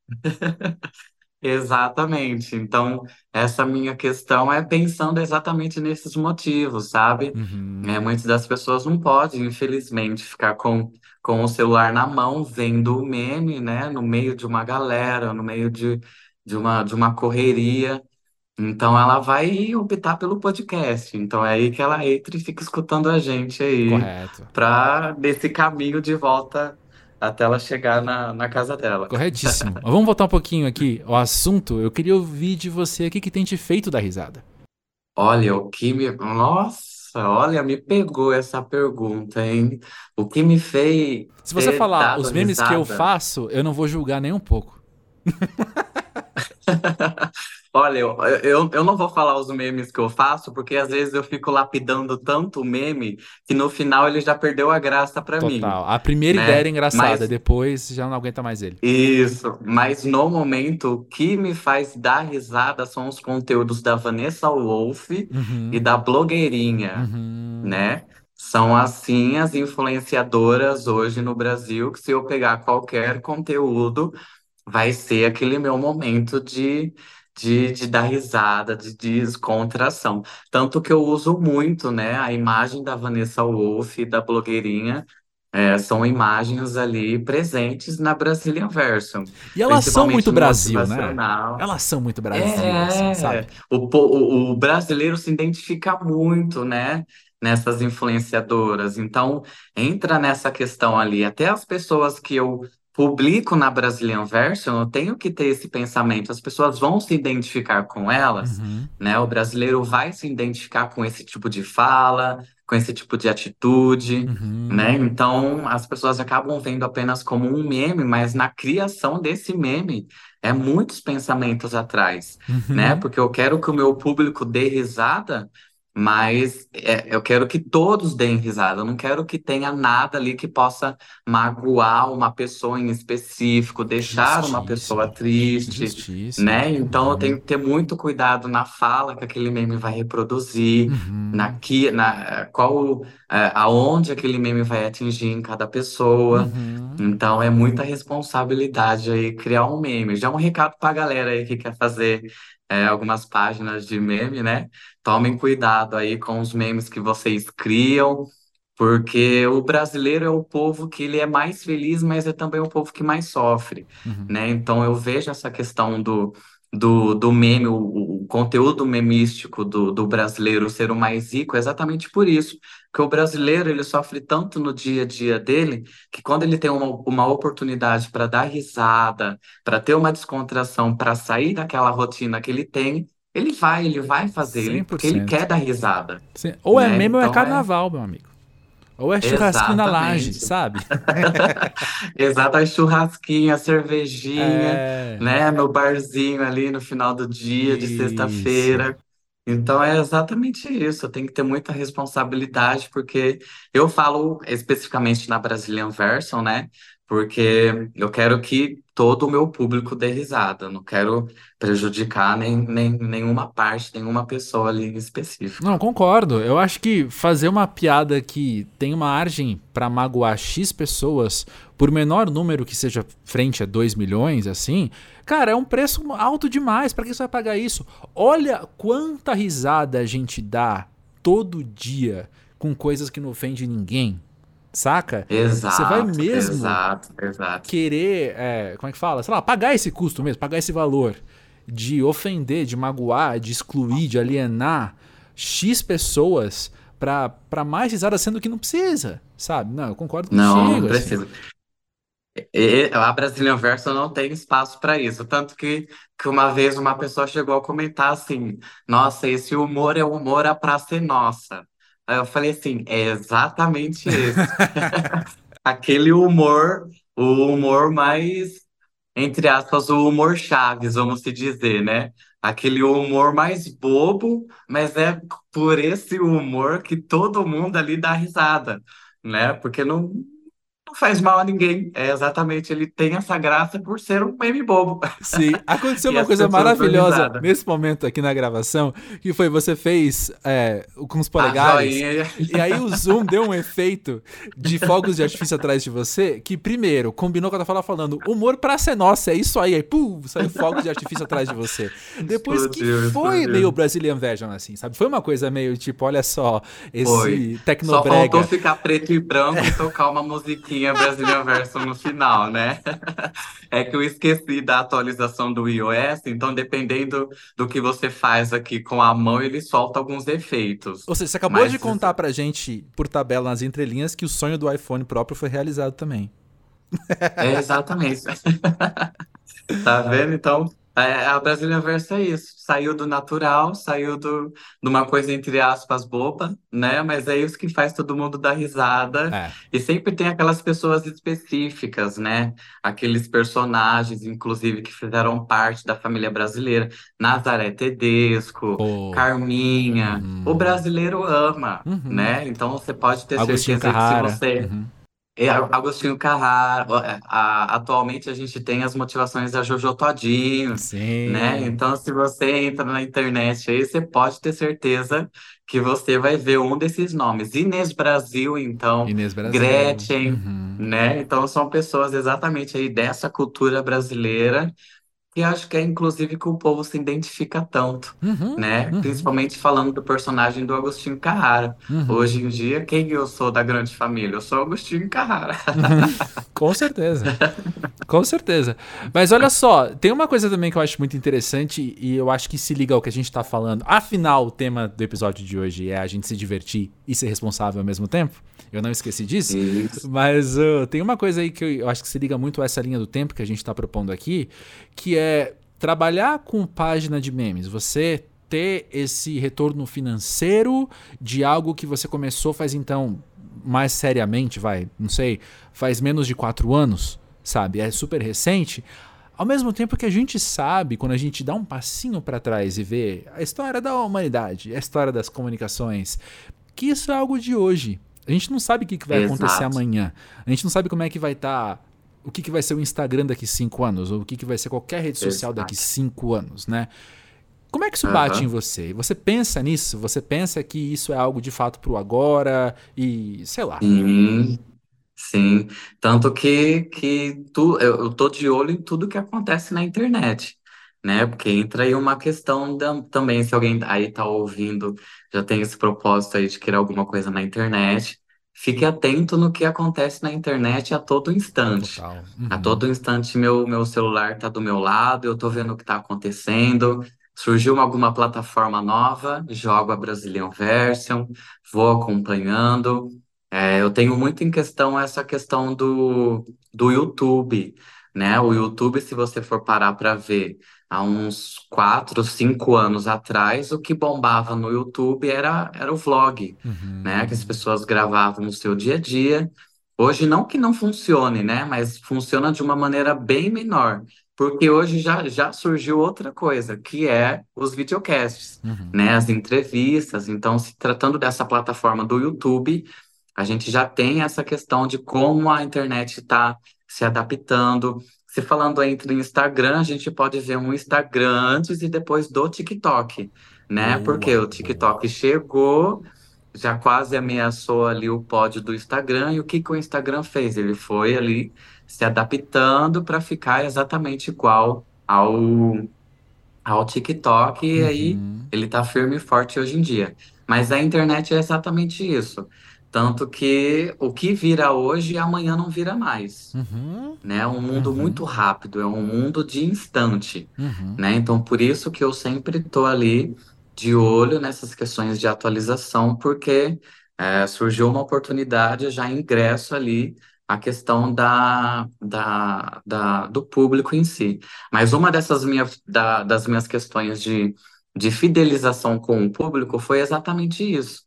S1: [laughs]
S2: Exatamente. Então, essa minha questão é pensando exatamente nesses motivos, sabe?
S1: Uhum.
S2: É, muitas das pessoas não podem, infelizmente, ficar com, com o celular na mão, vendo o meme, né? No meio de uma galera, no meio de, de uma, de uma correria. Então, ela vai optar pelo podcast. Então, é aí que ela entra e fica escutando a gente aí,
S1: Correto.
S2: para desse caminho de volta até ela chegar na, na casa dela.
S1: Corretíssimo. [laughs] Vamos voltar um pouquinho aqui ao assunto. Eu queria ouvir de você o que, que tem te feito dar risada.
S2: Olha, o que me. Nossa, olha, me pegou essa pergunta, hein? O que me fez
S1: Se você falar os memes que eu
S2: risada?
S1: faço, eu não vou julgar nem um pouco. [laughs]
S2: Olha, eu, eu, eu não vou falar os memes que eu faço, porque às vezes eu fico lapidando tanto o meme que no final ele já perdeu a graça pra mim,
S1: Total. A primeira ideia
S2: né?
S1: era engraçada,
S2: Mas
S1: depois já não aguenta mais ele.
S2: isso, mas no momento o que me faz dar risada são os conteúdos da Vanessa Wolff e
S1: Uhum.
S2: da blogueirinha.
S1: Uhum.
S2: né? São assim as influenciadoras hoje no Brasil, que se eu pegar qualquer conteúdo, vai ser aquele meu momento de, de, de dar risada, de descontração. Tanto que eu uso muito, né? A imagem da Vanessa Wolff da blogueirinha. é, são imagens ali presentes na Brazilian Version,
S1: E elas são muito Brasil, né? Elas são muito Brasil, assim,
S2: É,
S1: sabe?
S2: o, o, o brasileiro se identifica muito, né, nessas influenciadoras. Então, entra nessa questão ali. Até as pessoas que eu publico na Brazilian Version, eu tenho que ter esse pensamento. As pessoas vão se identificar com elas,
S1: Uhum.
S2: né? O brasileiro vai se identificar com esse tipo de fala, com esse tipo de atitude. Né?
S1: Uhum.
S2: Então, as pessoas acabam vendo apenas como um meme, mas na criação desse meme é muitos pensamentos atrás, né?
S1: Uhum.
S2: Porque eu quero que o meu público dê risada, mas é, eu quero que todos deem risada. Eu não quero que tenha nada ali que possa magoar uma pessoa em específico, deixar uma pessoa
S1: Justíssimo.
S2: triste,
S1: Justíssimo.
S2: né? Então, eu tenho
S1: Uhum.
S2: que ter muito cuidado na fala que aquele meme vai reproduzir, na,
S1: Uhum.
S2: que, na qual é, aonde aquele meme vai atingir em cada pessoa.
S1: Uhum.
S2: Então é muita responsabilidade aí criar um meme. Já um recado para a galera aí que quer fazer é, algumas páginas de meme, né? Tomem cuidado aí com os memes que vocês criam, porque o brasileiro é o povo que ele é mais feliz, mas é também o povo que mais sofre,
S1: Uhum.
S2: né? Então eu vejo essa questão do, do, do meme, o, o conteúdo memístico do, do brasileiro ser o mais rico exatamente por isso. Porque o brasileiro ele sofre tanto no dia a dia dele que quando ele tem uma, uma oportunidade para dar risada, para ter uma descontração, para sair daquela rotina que ele tem, ele vai, ele vai fazer, ele, porque ele
S1: 100%.
S2: quer dar risada,
S1: Sim. Ou é
S2: né?
S1: meme ou é
S2: Então é
S1: carnaval, meu amigo. Ou é churrasquinho na laje,
S2: exatamente.
S1: sabe? [laughs]
S2: Exato, a churrasquinha, a cervejinha,
S1: É.
S2: né, no barzinho ali no final do dia de sexta-feira. Então é exatamente isso. Eu tenho que ter muita responsabilidade, porque eu falo especificamente na Brazilian Version, né? Porque eu quero que todo o meu público dê risada. Não quero prejudicar nem, nem, nenhuma parte, nenhuma pessoa ali em específico.
S1: Não, concordo. Eu acho que fazer uma piada que tem uma margem pra magoar X pessoas, por menor número que seja frente a 2 milhões, assim, cara, é um preço alto demais. Pra que você vai pagar isso? Olha quanta risada a gente dá todo dia com coisas que não ofendem ninguém, saca? Você vai
S2: Exato,
S1: mesmo
S2: exato, exato.
S1: querer, é, como é que fala? Sei lá, pagar esse custo mesmo, pagar esse valor de ofender, de magoar, de excluir, de alienar X pessoas pra, pra mais risada, sendo que não precisa, sabe? Não, eu concordo
S2: Não, não
S1: contigo, assim.
S2: precisa. E a Brazilian Verso não tem espaço para isso. Tanto que, que uma vez uma pessoa chegou a comentar assim: Nossa, esse humor é humor a praça é nossa. Aí eu falei assim: É exatamente esse. [laughs] Aquele humor, o humor mais, entre aspas, o humor Chaves, vamos se dizer, né? Aquele humor mais bobo, mas é por esse humor que todo mundo ali dá risada, né? Porque não. Não faz mal a ninguém. É exatamente, ele tem essa graça por ser um meme bobo.
S1: Sim, aconteceu [laughs] uma coisa maravilhosa nesse momento aqui na gravação, que foi você fez é, com os polegares, e aí o Zoom deu um efeito de fogos de artifício atrás de você, que primeiro, combinou com a fala falando, humor pra ser nossa, é isso aí, aí pum, saiu fogos de artifício atrás de você. Depois que foi meio Brazilian Version, assim, sabe? Foi uma coisa meio tipo, olha só, esse tecnobrega. Só
S2: faltou ficar preto e branco e tocar uma musiquinha tinha Brasília Verso no final, né? [laughs] É que eu esqueci da atualização do iOS, então dependendo do que você faz aqui com a mão, ele solta alguns efeitos.
S1: Ou seja, você acabou Mas... de contar pra gente, por tabela nas entrelinhas, que o sonho do iPhone próprio foi realizado também.
S2: É, exatamente. [laughs] tá vendo? Então, a Brasília Verso é isso. Saiu do natural, saiu do, de uma coisa entre aspas boba, né? Mas é isso que faz todo mundo dar risada. É. E sempre tem aquelas pessoas específicas, né? Aqueles personagens, inclusive, que fizeram parte da família brasileira. Nazaré Tedesco, oh. Carminha. Uhum. O brasileiro ama, uhum. né? Então você pode ter Agostinho certeza Carrara. que se você. Uhum é, Agostinho Carraro, é, a- atualmente a gente tem as motivações da Jojo Todinho, né? Então, se você entra na internet aí, você pode ter certeza que você vai ver um desses nomes. Inês Brasil, então, Inês Brasil. Gretchen, Uhum. né? Então, são pessoas exatamente aí dessa cultura brasileira e acho que é inclusive que o povo se identifica tanto, Uhum, né? uhum, Principalmente falando do personagem do Agostinho Carrara. uhum. Hoje em dia, quem eu sou da grande família? Eu sou Agostinho Carrara.
S1: Uhum. [laughs] Com certeza. Com certeza. Mas olha só, tem uma coisa também que eu acho muito interessante e eu acho que se liga ao que a gente tá falando. Afinal, o tema do episódio de hoje é a gente se divertir e ser responsável ao mesmo tempo. Eu não esqueci disso. Isso. Mas uh, tem uma coisa aí que eu, eu acho que se liga muito a essa linha do tempo que a gente tá propondo aqui, que é trabalhar com página de memes. Você ter esse retorno financeiro de algo que você começou faz então mais seriamente, vai, não sei, faz menos de quatro anos, sabe? É super recente. Ao mesmo tempo que a gente sabe, quando a gente dá um passinho para trás e vê a história da humanidade, a história das comunicações, que isso é algo de hoje. A gente não sabe o que, que vai Exato. acontecer amanhã. A gente não sabe como é que vai estar. Tá, o que, que vai ser o Instagram daqui cinco anos, ou o que, que vai ser qualquer rede social Exato. daqui cinco anos, né? Como é que isso uhum. bate em você? Você pensa nisso? Você pensa que isso é algo de fato pro agora e sei lá.
S2: Sim, sim. Tanto que, que tu, eu, eu tô de olho em tudo que acontece na internet, né? Porque entra aí uma questão da- também, se alguém aí tá ouvindo, já tem esse propósito aí de querer alguma coisa na internet, fique atento no que acontece na internet a todo instante.
S1: Total.
S2: A uhum. todo instante meu, meu celular tá do meu lado, eu tô vendo o que tá acontecendo. Surgiu alguma plataforma nova, jogo a Brazilian Version, vou acompanhando. É, eu tenho muito em questão essa questão do, do YouTube, né? O YouTube, se você for parar para ver, há uns quatro, cinco anos atrás, o que bombava no YouTube era, era o vlog, uhum. né? Que as pessoas gravavam o seu dia a dia. Hoje, não que não funcione, né? Mas funciona de uma maneira bem menor. Porque hoje já, já surgiu outra coisa, que é os videocasts, uhum. né? As entrevistas. Então, se tratando dessa plataforma do YouTube, a gente já tem essa questão de como a internet está se adaptando. Se falando entre Instagram, a gente pode ver um Instagram antes e depois do TikTok, né? Boa, Porque o TikTok chegou, já quase ameaçou ali o pódio do Instagram, e o que, que o Instagram fez? Ele foi ali se adaptando para ficar exatamente igual ao, ao TikTok, e aí uhum. ele está firme e forte hoje em dia. Mas a internet é exatamente isso. Tanto que o que vira hoje, amanhã não vira mais. Uhum. Né? É um mundo uhum. muito rápido, é um mundo de instante. Uhum. Né? Então, por isso que eu sempre estou ali de olho nessas questões de atualização, porque é, surgiu uma oportunidade, já ingresso ali a questão da, da, da, do público em si. Mas uma dessas minhas, da, das minhas questões de, de fidelização com o público foi exatamente isso.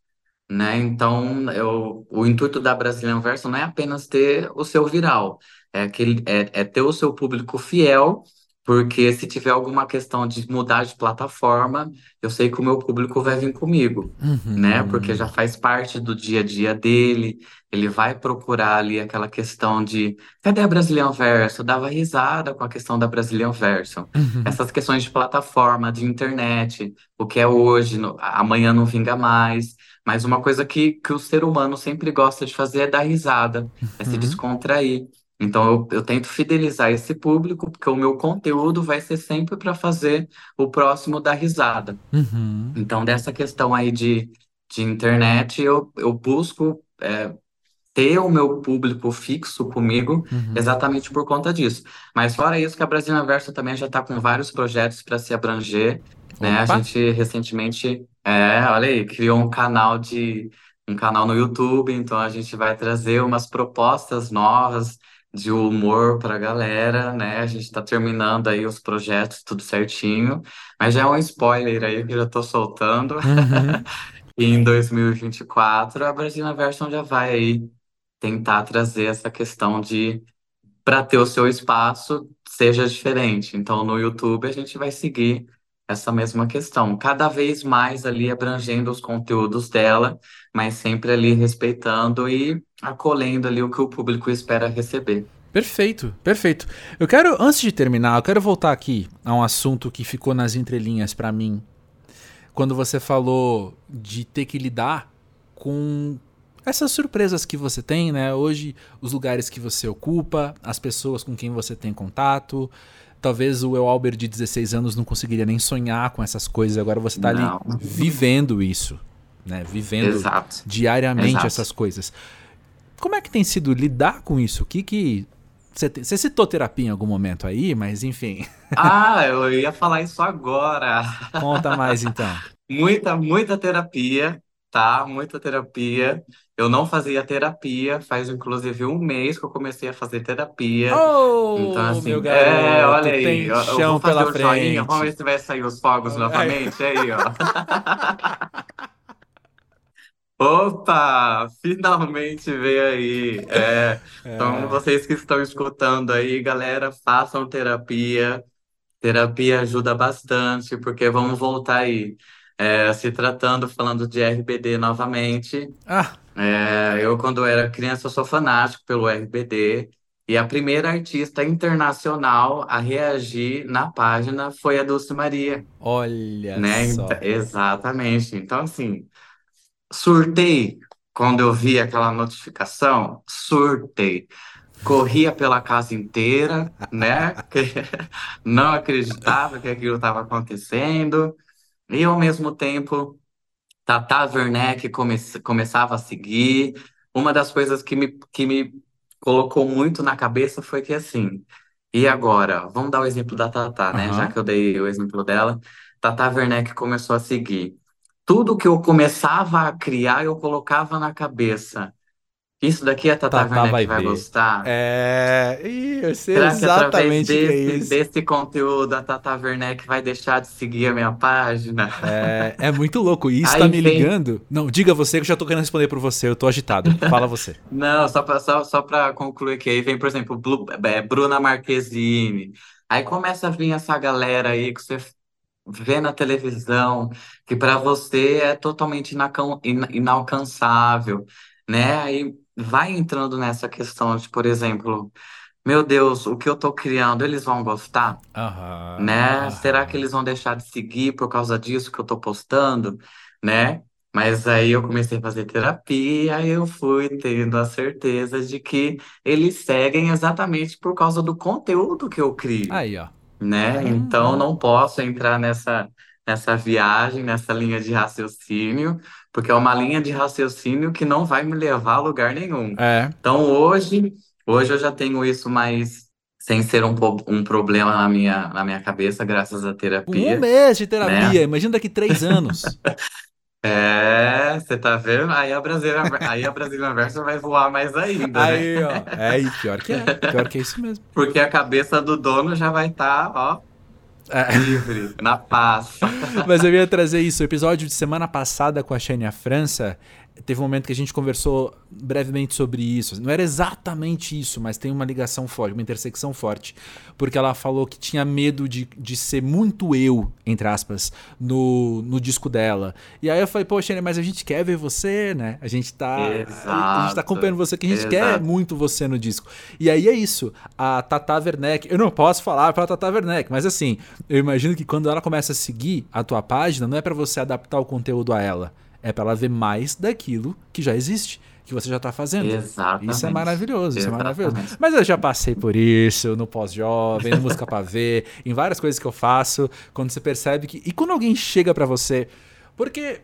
S2: Né? Então, eu, o intuito da Brazilian Verso não é apenas ter o seu viral, é, que, é, é ter o seu público fiel porque se tiver alguma questão de mudar de plataforma, eu sei que o meu público vai vir comigo,
S1: Uhum.
S2: né? Porque já faz parte do dia a dia dele, ele vai procurar ali aquela questão de cadê a Brazilian Verso? Eu dava risada com a questão da Brazilian Verso.
S1: Uhum.
S2: Essas questões de plataforma, de internet, o que é hoje, no- amanhã não vinga mais. Mas uma coisa que, que o ser humano sempre gosta de fazer é dar risada, é se
S1: Uhum.
S2: descontrair. Então eu, eu tento fidelizar esse público, porque o meu conteúdo vai ser sempre para fazer o próximo dar risada.
S1: Uhum.
S2: Então, dessa questão aí de, de internet, eu, eu busco é, ter o meu público fixo comigo
S1: Uhum.
S2: exatamente por conta disso. Mas fora isso, que a Brasília Verso também já está com vários projetos para se abranger, né? A gente recentemente, é, olha aí, criou um canal de um canal no YouTube, então a gente vai trazer umas propostas novas de humor para a galera, né? A gente está terminando aí os projetos, tudo certinho, mas já é um spoiler aí que eu já estou soltando.
S1: Uhum. [laughs]
S2: E em 2024, a Brasília Version já vai aí tentar trazer essa questão de para ter o seu espaço seja diferente. Então, no YouTube a gente vai seguir essa mesma questão, cada vez mais ali abrangendo os conteúdos dela, mas sempre ali respeitando e acolhendo ali o que o público espera receber.
S1: Perfeito, perfeito. Eu quero, antes de terminar, eu quero voltar aqui a um assunto que ficou nas entrelinhas pra mim. Quando você falou de ter que lidar com essas surpresas que você tem, né? Hoje, os lugares que você ocupa, as pessoas com quem você tem contato. Talvez o Eu Albert de 16 anos não conseguiria nem sonhar com essas coisas. Agora você tá
S2: Não.
S1: ali vivendo isso, né? Vivendo
S2: Exato.
S1: diariamente
S2: Exato.
S1: essas coisas. Como é que tem sido lidar com isso? O que que você, te- você citou terapia em algum momento aí, mas enfim, [laughs]
S2: Ah, eu ia falar isso agora.
S1: conta mais então.
S2: Muita, muita terapia, tá? Muita terapia. Eu não fazia terapia, faz inclusive um mês que eu comecei a fazer terapia.
S1: Oh,
S2: Então, assim,
S1: meu
S2: é,
S1: garoto,
S2: olha aí,
S1: tem
S2: eu, eu vou fazer
S1: pela
S2: joinha,
S1: frente.
S2: vamos ver se vai sair os fogos novamente, aí, ó. [laughs] Opa, finalmente veio aí. É, então, vocês que estão escutando aí, galera, façam terapia. Terapia ajuda bastante, porque vamos voltar aí. É, se tratando, falando de RBD novamente.
S1: Ah,
S2: É, eu, quando era criança, sou fanático pelo RBD. E a primeira artista internacional a reagir na página foi a Dulce Maria,
S1: olha
S2: né?
S1: só.
S2: Ent- Exatamente. Então, assim, surtei quando eu vi aquela notificação, surtei. Corria pela casa inteira, né? [laughs] Não acreditava que aquilo estava acontecendo. E, ao mesmo tempo, Tata Werneck come começava a seguir. Uma das coisas que me, que me colocou muito na cabeça foi que, assim, e agora? Vamos dar o exemplo da Tata, né? Já
S1: Aham.
S2: que eu dei o exemplo dela. Tata Werneck começou a seguir. Tudo que eu começava a criar, eu colocava na cabeça. Isso daqui a Tata
S1: Tata vai
S2: Werneck vai
S1: ver.
S2: gostar?
S1: É, ih, eu sei
S2: Será que através
S1: exatamente o que é
S2: desse,
S1: isso.
S2: desse conteúdo a Tata Werneck vai deixar de seguir a minha página?
S1: É, é muito louco. E isso
S2: Aí
S1: tá me
S2: vem-
S1: ligando. Não, diga você que eu já tô querendo responder por você. Eu tô agitado. Fala você. [laughs]
S2: Não, só para só, só pra concluir que aí vem, por exemplo, Blu- é, Bruna Marquezine. Aí começa a vir essa galera aí que você vê na televisão, que para você é totalmente inacan- ina- inalcançável, né? Aí vai entrando nessa questão de, por exemplo, meu Deus, o que eu tô criando, eles vão gostar?
S1: Aham.
S2: né? Será que eles vão deixar de seguir por causa disso que eu tô postando, né? Mas aí eu comecei a fazer terapia e eu fui tendo a certeza de que eles seguem exatamente por causa do conteúdo que eu crio,
S1: Aí, ó.
S2: Né? Então não posso entrar nessa nessa viagem, nessa linha de raciocínio, porque é uma linha de raciocínio que não vai me levar a lugar nenhum.
S1: É.
S2: Então hoje, hoje eu já tenho isso mais sem ser um, um problema na minha, na minha cabeça, graças à
S1: Um
S2: terapia.
S1: mês de terapia.
S2: né?
S1: Imagina daqui três anos. [laughs]
S2: É, você tá vendo? Aí a Brasília, aí a Brasília Versa vai voar mais ainda, né?
S1: Aí, ó. É, e pior que é. Pior que é isso mesmo.
S2: Porque a cabeça do dono já vai estar, ó,
S1: É.
S2: livre, na paz. [laughs]
S1: Mas eu ia trazer isso. O episódio de semana passada com a Xênia França teve um momento que a gente conversou brevemente sobre isso. Não era exatamente isso, mas tem uma ligação forte, uma intersecção forte. Porque ela falou que tinha medo de, de ser muito eu, entre aspas, no, no disco dela. E aí eu falei, poxa, mas a gente quer ver você, né? A gente tá. Exato, a gente tá acompanhando você, que a gente exato. quer muito você no disco. E aí é isso. A Tata Werneck, eu não posso falar pra Tata Werneck, mas assim, eu imagino que quando ela começa a seguir a tua página, não é para você adaptar o conteúdo a ela é para ela ver mais daquilo que já existe, que você já está fazendo.
S2: Exatamente.
S1: Isso é maravilhoso, isso Exatamente. é maravilhoso. Mas eu já passei por isso no pós-jovem, no música para ver, em várias coisas que eu faço, quando você percebe que e quando alguém chega para você, porque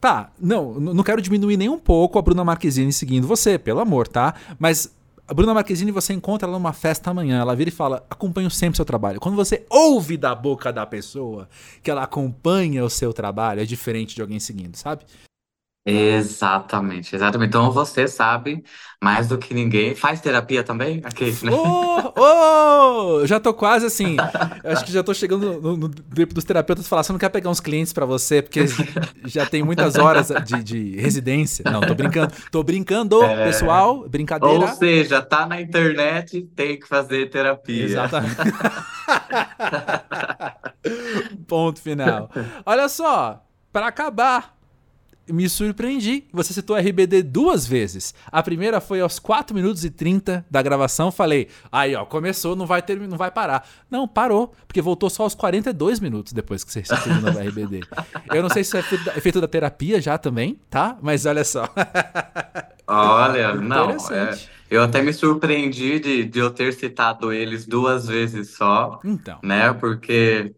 S1: tá, não, não quero diminuir nem um pouco a Bruna Marquezine seguindo você, pelo amor, tá? Mas a Bruna Marquezine você encontra ela numa festa amanhã, ela vira e fala: acompanho sempre seu trabalho. Quando você ouve da boca da pessoa que ela acompanha o seu trabalho, é diferente de alguém seguindo, sabe?
S2: Exatamente, exatamente. Então você sabe mais do que ninguém. Faz terapia também? Aqui,
S1: né? Oh, [laughs] oh, já tô quase assim. acho que já tô chegando no, no tempo dos terapeutas falar: você não quer pegar uns clientes para você, porque já tem muitas horas de, de, residência. Não, tô brincando. Tô brincando, é... pessoal. Brincadeira.
S2: Ou seja, tá na internet, tem que fazer terapia.
S1: Exatamente. [laughs] Ponto final. Olha só, para acabar me surpreendi. Você citou RBD duas vezes. A primeira foi aos 4 minutos e 30 da gravação. Falei, aí ó, começou, não vai ter, não vai parar. Não, parou, porque voltou só aos 42 minutos depois que você citou de novo RBD. Eu não sei se é efeito da terapia já também, tá? Mas olha só.
S2: Olha, [laughs] não, é, eu até me surpreendi de, de eu ter citado eles duas vezes só. Então. Né, porque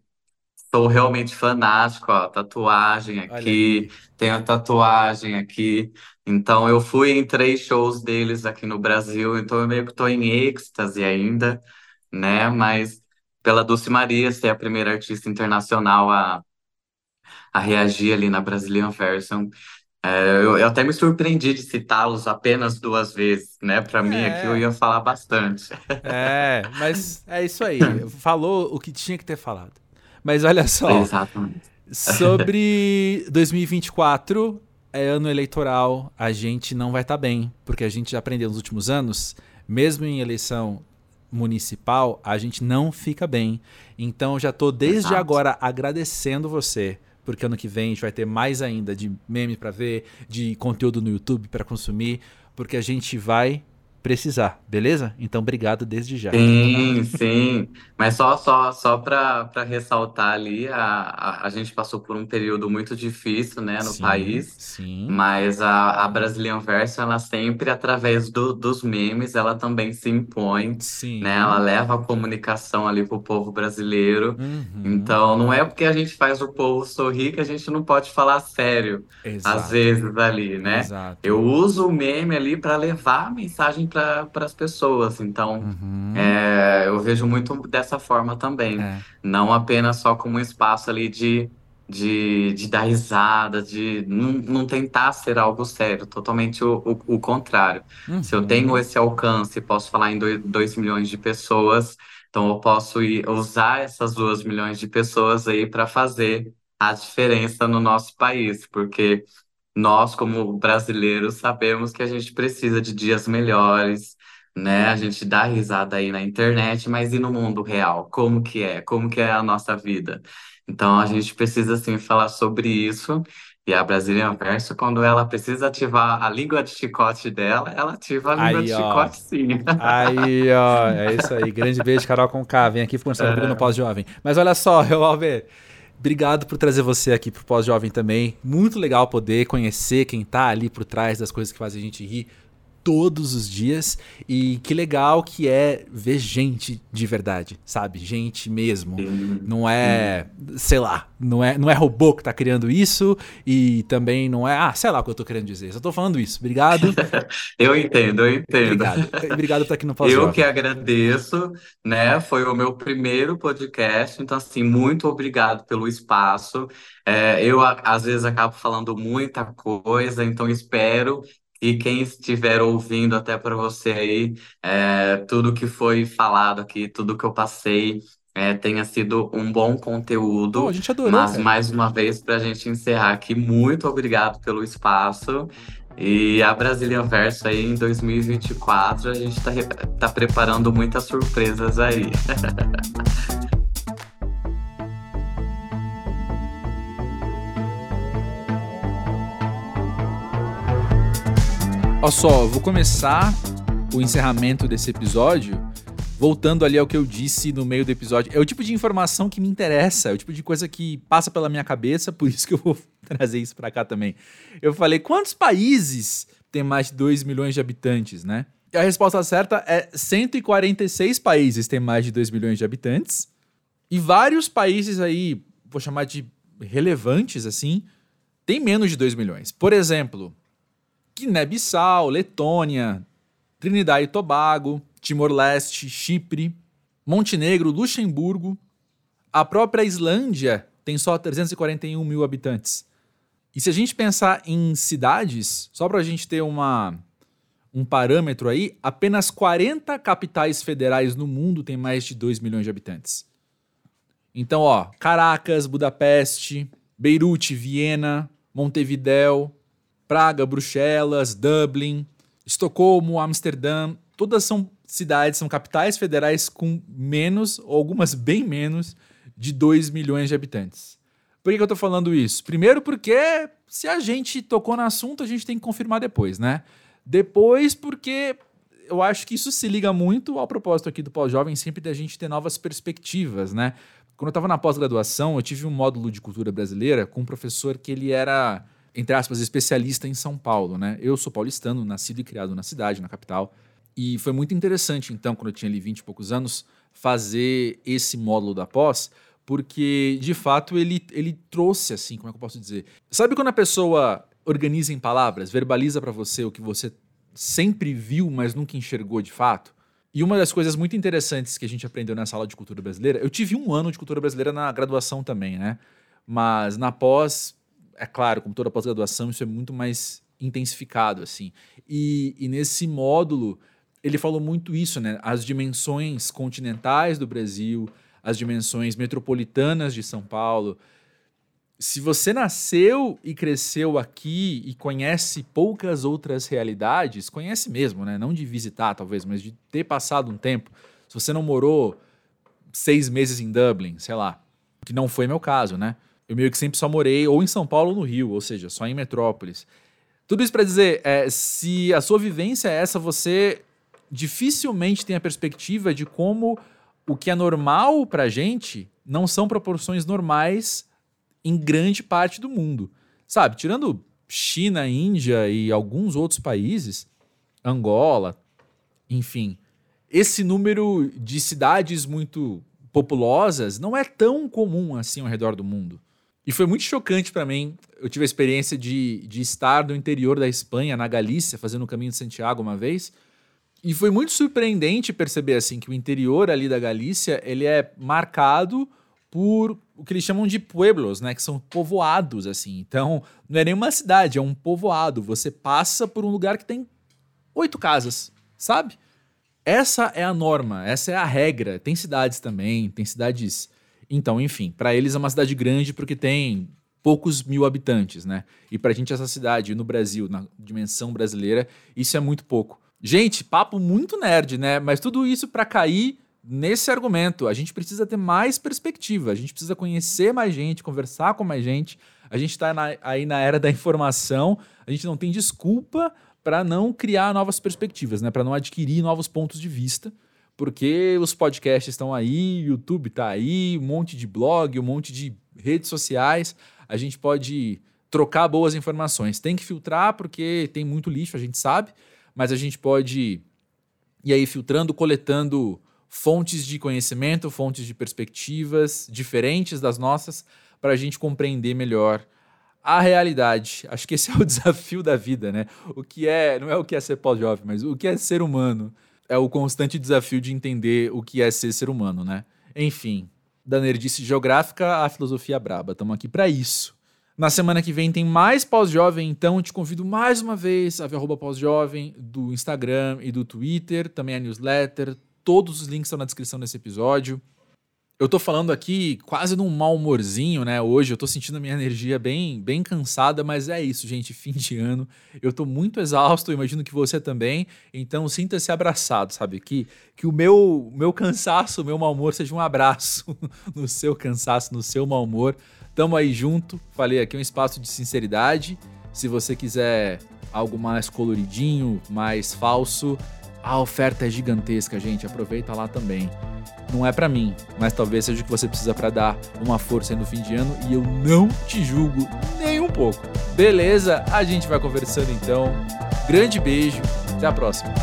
S2: Sou realmente fanático, ó, tatuagem aqui, tenho a tatuagem aqui. Então eu fui em três shows deles aqui no Brasil, então eu meio que tô em êxtase ainda, né? Mas pela Dulce Maria ser a primeira artista internacional a, a reagir ali na Brazilian Version, é, eu, eu até me surpreendi de citá-los apenas duas vezes, né? Para mim aqui eu é. ia falar bastante.
S1: É, mas é isso aí. [laughs] Falou o que tinha que ter falado. Mas olha só.
S2: Exatamente.
S1: Sobre [laughs] 2024, é ano eleitoral, a gente não vai estar tá bem, porque a gente já aprendeu nos últimos anos, mesmo em eleição municipal, a gente não fica bem. Então já estou desde Exato. agora agradecendo você, porque ano que vem a gente vai ter mais ainda de meme para ver, de conteúdo no YouTube para consumir, porque a gente vai precisar, beleza? Então, obrigado desde já.
S2: Sim, sim. Mas só só só para ressaltar ali, a, a, a, gente passou por um período muito difícil, né, no
S1: sim,
S2: país.
S1: Sim.
S2: Mas a, a Brazilian Verso, ela sempre, através do, dos memes, ela também se impõe,
S1: sim.
S2: né? Ela leva a comunicação ali pro povo brasileiro.
S1: Uhum.
S2: Então, não é porque a gente faz o povo sorrir que a gente não pode falar sério,
S1: Exato.
S2: às vezes ali, né?
S1: Exato.
S2: Eu uso o meme ali para levar a mensagem para as pessoas. Então,
S1: uhum.
S2: é, eu vejo muito dessa forma também.
S1: É.
S2: Não apenas só como um espaço ali de, de, de dar risada, de não, não tentar ser algo sério, totalmente o, o, o contrário.
S1: Uhum.
S2: Se eu tenho esse alcance, posso falar em 2 milhões de pessoas, então eu posso ir, usar essas 2 milhões de pessoas aí para fazer a diferença no nosso país, porque nós, como brasileiros, sabemos que a gente precisa de dias melhores, né? A gente dá risada aí na internet, mas e no mundo real? Como que é? Como que é a nossa vida? Então a gente precisa sim falar sobre isso. E a Brazilian Verso, quando ela precisa ativar a língua de chicote dela, ela ativa a língua
S1: aí,
S2: de
S1: ó.
S2: chicote sim.
S1: Aí, ó, é isso aí. Grande beijo, Carol com K. Vem aqui conversar é. comigo no pós-jovem. Mas olha só, [laughs] eu, Alver, Obrigado por trazer você aqui pro Pós-Jovem também. Muito legal poder conhecer quem tá ali por trás das coisas que fazem a gente rir todos os dias. E que legal que é ver gente de verdade, sabe? Gente mesmo. Não é, sei lá, não é, não é robô que tá criando isso e também não é, ah, sei lá o que eu tô querendo dizer. Só tô falando isso. Obrigado. [laughs]
S2: eu entendo, eu entendo.
S1: Obrigado. Obrigado por estar aqui no pós
S2: Eu que agradeço, né? Foi o meu primeiro podcast, então assim, muito obrigado pelo espaço. É, eu às vezes acabo falando muita coisa, então espero e quem estiver ouvindo até para você aí, é, tudo que foi falado aqui, tudo que eu passei, é, tenha sido um bom conteúdo.
S1: Oh, a gente adorou.
S2: Mas, mais uma vez, para a gente encerrar aqui, muito obrigado pelo espaço. E a Brazilian Verso aí em 2024 a gente tá, tá preparando muitas surpresas aí. [laughs]
S1: Olha só, vou começar o encerramento desse episódio voltando ali ao que eu disse no meio do episódio. É o tipo de informação que me interessa, é o tipo de coisa que passa pela minha cabeça, por isso que eu vou [laughs] trazer isso para cá também. Eu falei, quantos países tem mais de 2 milhões de habitantes, né? E a resposta certa é 146 países têm mais de 2 milhões de habitantes. E vários países aí, vou chamar de relevantes assim, tem menos de 2 milhões. Por exemplo, Guiné-Bissau, Letônia, Trinidad e Tobago, Timor-Leste, Chipre, Montenegro, Luxemburgo. A própria Islândia tem só 341 mil habitantes. E se a gente pensar em cidades, só para a gente ter uma, um parâmetro aí, apenas 40 capitais federais no mundo têm mais de 2 milhões de habitantes. Então, ó, Caracas, Budapeste, Beirute, Viena, Montevidéu, Praga, Bruxelas, Dublin, Estocolmo, Amsterdã, todas são cidades, são capitais federais com menos, ou algumas bem menos, de 2 milhões de habitantes. Por que, que eu estou falando isso? Primeiro, porque se a gente tocou no assunto, a gente tem que confirmar depois, né? Depois, porque eu acho que isso se liga muito ao propósito aqui do pós-jovem, sempre da gente ter novas perspectivas, né? Quando eu estava na pós-graduação, eu tive um módulo de cultura brasileira com um professor que ele era, entre aspas, especialista em São Paulo, né? Eu sou paulistano, nascido e criado na cidade, na capital. E foi muito interessante, então, quando eu tinha ali 20 e poucos anos, fazer esse módulo da pós, porque, de fato, ele, ele trouxe, assim, como é que eu posso dizer? Sabe quando a pessoa organiza em palavras, verbaliza para você o que você sempre viu, mas nunca enxergou de fato? E uma das coisas muito interessantes que a gente aprendeu nessa aula de cultura brasileira, eu tive um ano de cultura brasileira na graduação também, né? Mas na pós, é claro, como toda pós-graduação, isso é muito mais intensificado, assim. E, e nesse módulo, ele falou muito isso, né? As dimensões continentais do Brasil, as dimensões metropolitanas de São Paulo. Se você nasceu e cresceu aqui e conhece poucas outras realidades, conhece mesmo, né? Não de visitar, talvez, mas de ter passado um tempo. Se você não morou seis meses em Dublin, sei lá, que não foi meu caso, né? Eu meio que sempre só morei ou em São Paulo ou no Rio, ou seja, só em metrópoles. Tudo isso para dizer, é, se a sua vivência é essa, você dificilmente tem a perspectiva de como o que é normal para gente não são proporções normais em grande parte do mundo. Sabe, tirando China, Índia e alguns outros países, Angola, enfim, esse número de cidades muito populosas não é tão comum assim ao redor do mundo. E foi muito chocante para mim. Eu tive a experiência de, de estar no interior da Espanha, na Galícia, fazendo o caminho de Santiago uma vez. E foi muito surpreendente perceber assim que o interior ali da Galícia, ele é marcado por o que eles chamam de pueblos, né, que são povoados assim. Então, não é nenhuma cidade, é um povoado. Você passa por um lugar que tem oito casas, sabe? Essa é a norma, essa é a regra. Tem cidades também, tem cidades. Então, enfim, para eles é uma cidade grande porque tem poucos mil habitantes, né? E pra gente essa cidade no Brasil, na dimensão brasileira, isso é muito pouco. Gente, papo muito nerd, né? Mas tudo isso para cair nesse argumento. A gente precisa ter mais perspectiva, a gente precisa conhecer mais gente, conversar com mais gente. A gente está aí na era da informação, a gente não tem desculpa para não criar novas perspectivas, né? Para não adquirir novos pontos de vista, porque os podcasts estão aí, YouTube está aí, um monte de blog, um monte de redes sociais. A gente pode trocar boas informações. Tem que filtrar porque tem muito lixo, a gente sabe mas a gente pode ir aí filtrando, coletando fontes de conhecimento, fontes de perspectivas diferentes das nossas, para a gente compreender melhor a realidade. Acho que esse é o [laughs] desafio da vida, né? O que é, não é o que é ser pós-jovem, mas o que é ser humano. É o constante desafio de entender o que é ser ser humano, né? Enfim, da nerdice geográfica à filosofia braba. Estamos aqui para isso. Na semana que vem tem mais pós-jovem, então te convido mais uma vez a ver pós-jovem do Instagram e do Twitter, também a newsletter. Todos os links estão na descrição desse episódio. Eu tô falando aqui quase num mau humorzinho, né? Hoje eu tô sentindo a minha energia bem, bem cansada, mas é isso, gente. [laughs] Fim de ano. Eu tô muito exausto, imagino que você também. Então sinta-se abraçado, sabe? Que, que o meu, meu cansaço, o meu mau humor seja um abraço [laughs] no seu cansaço, no seu mau humor. Tamo aí junto. Falei aqui um espaço de sinceridade. Se você quiser algo mais coloridinho, mais falso, a oferta é gigantesca, gente. Aproveita lá também não é para mim, mas talvez seja o que você precisa para dar uma força no fim de ano e eu não te julgo nem um pouco. Beleza? A gente vai conversando então. Grande beijo, até a próxima.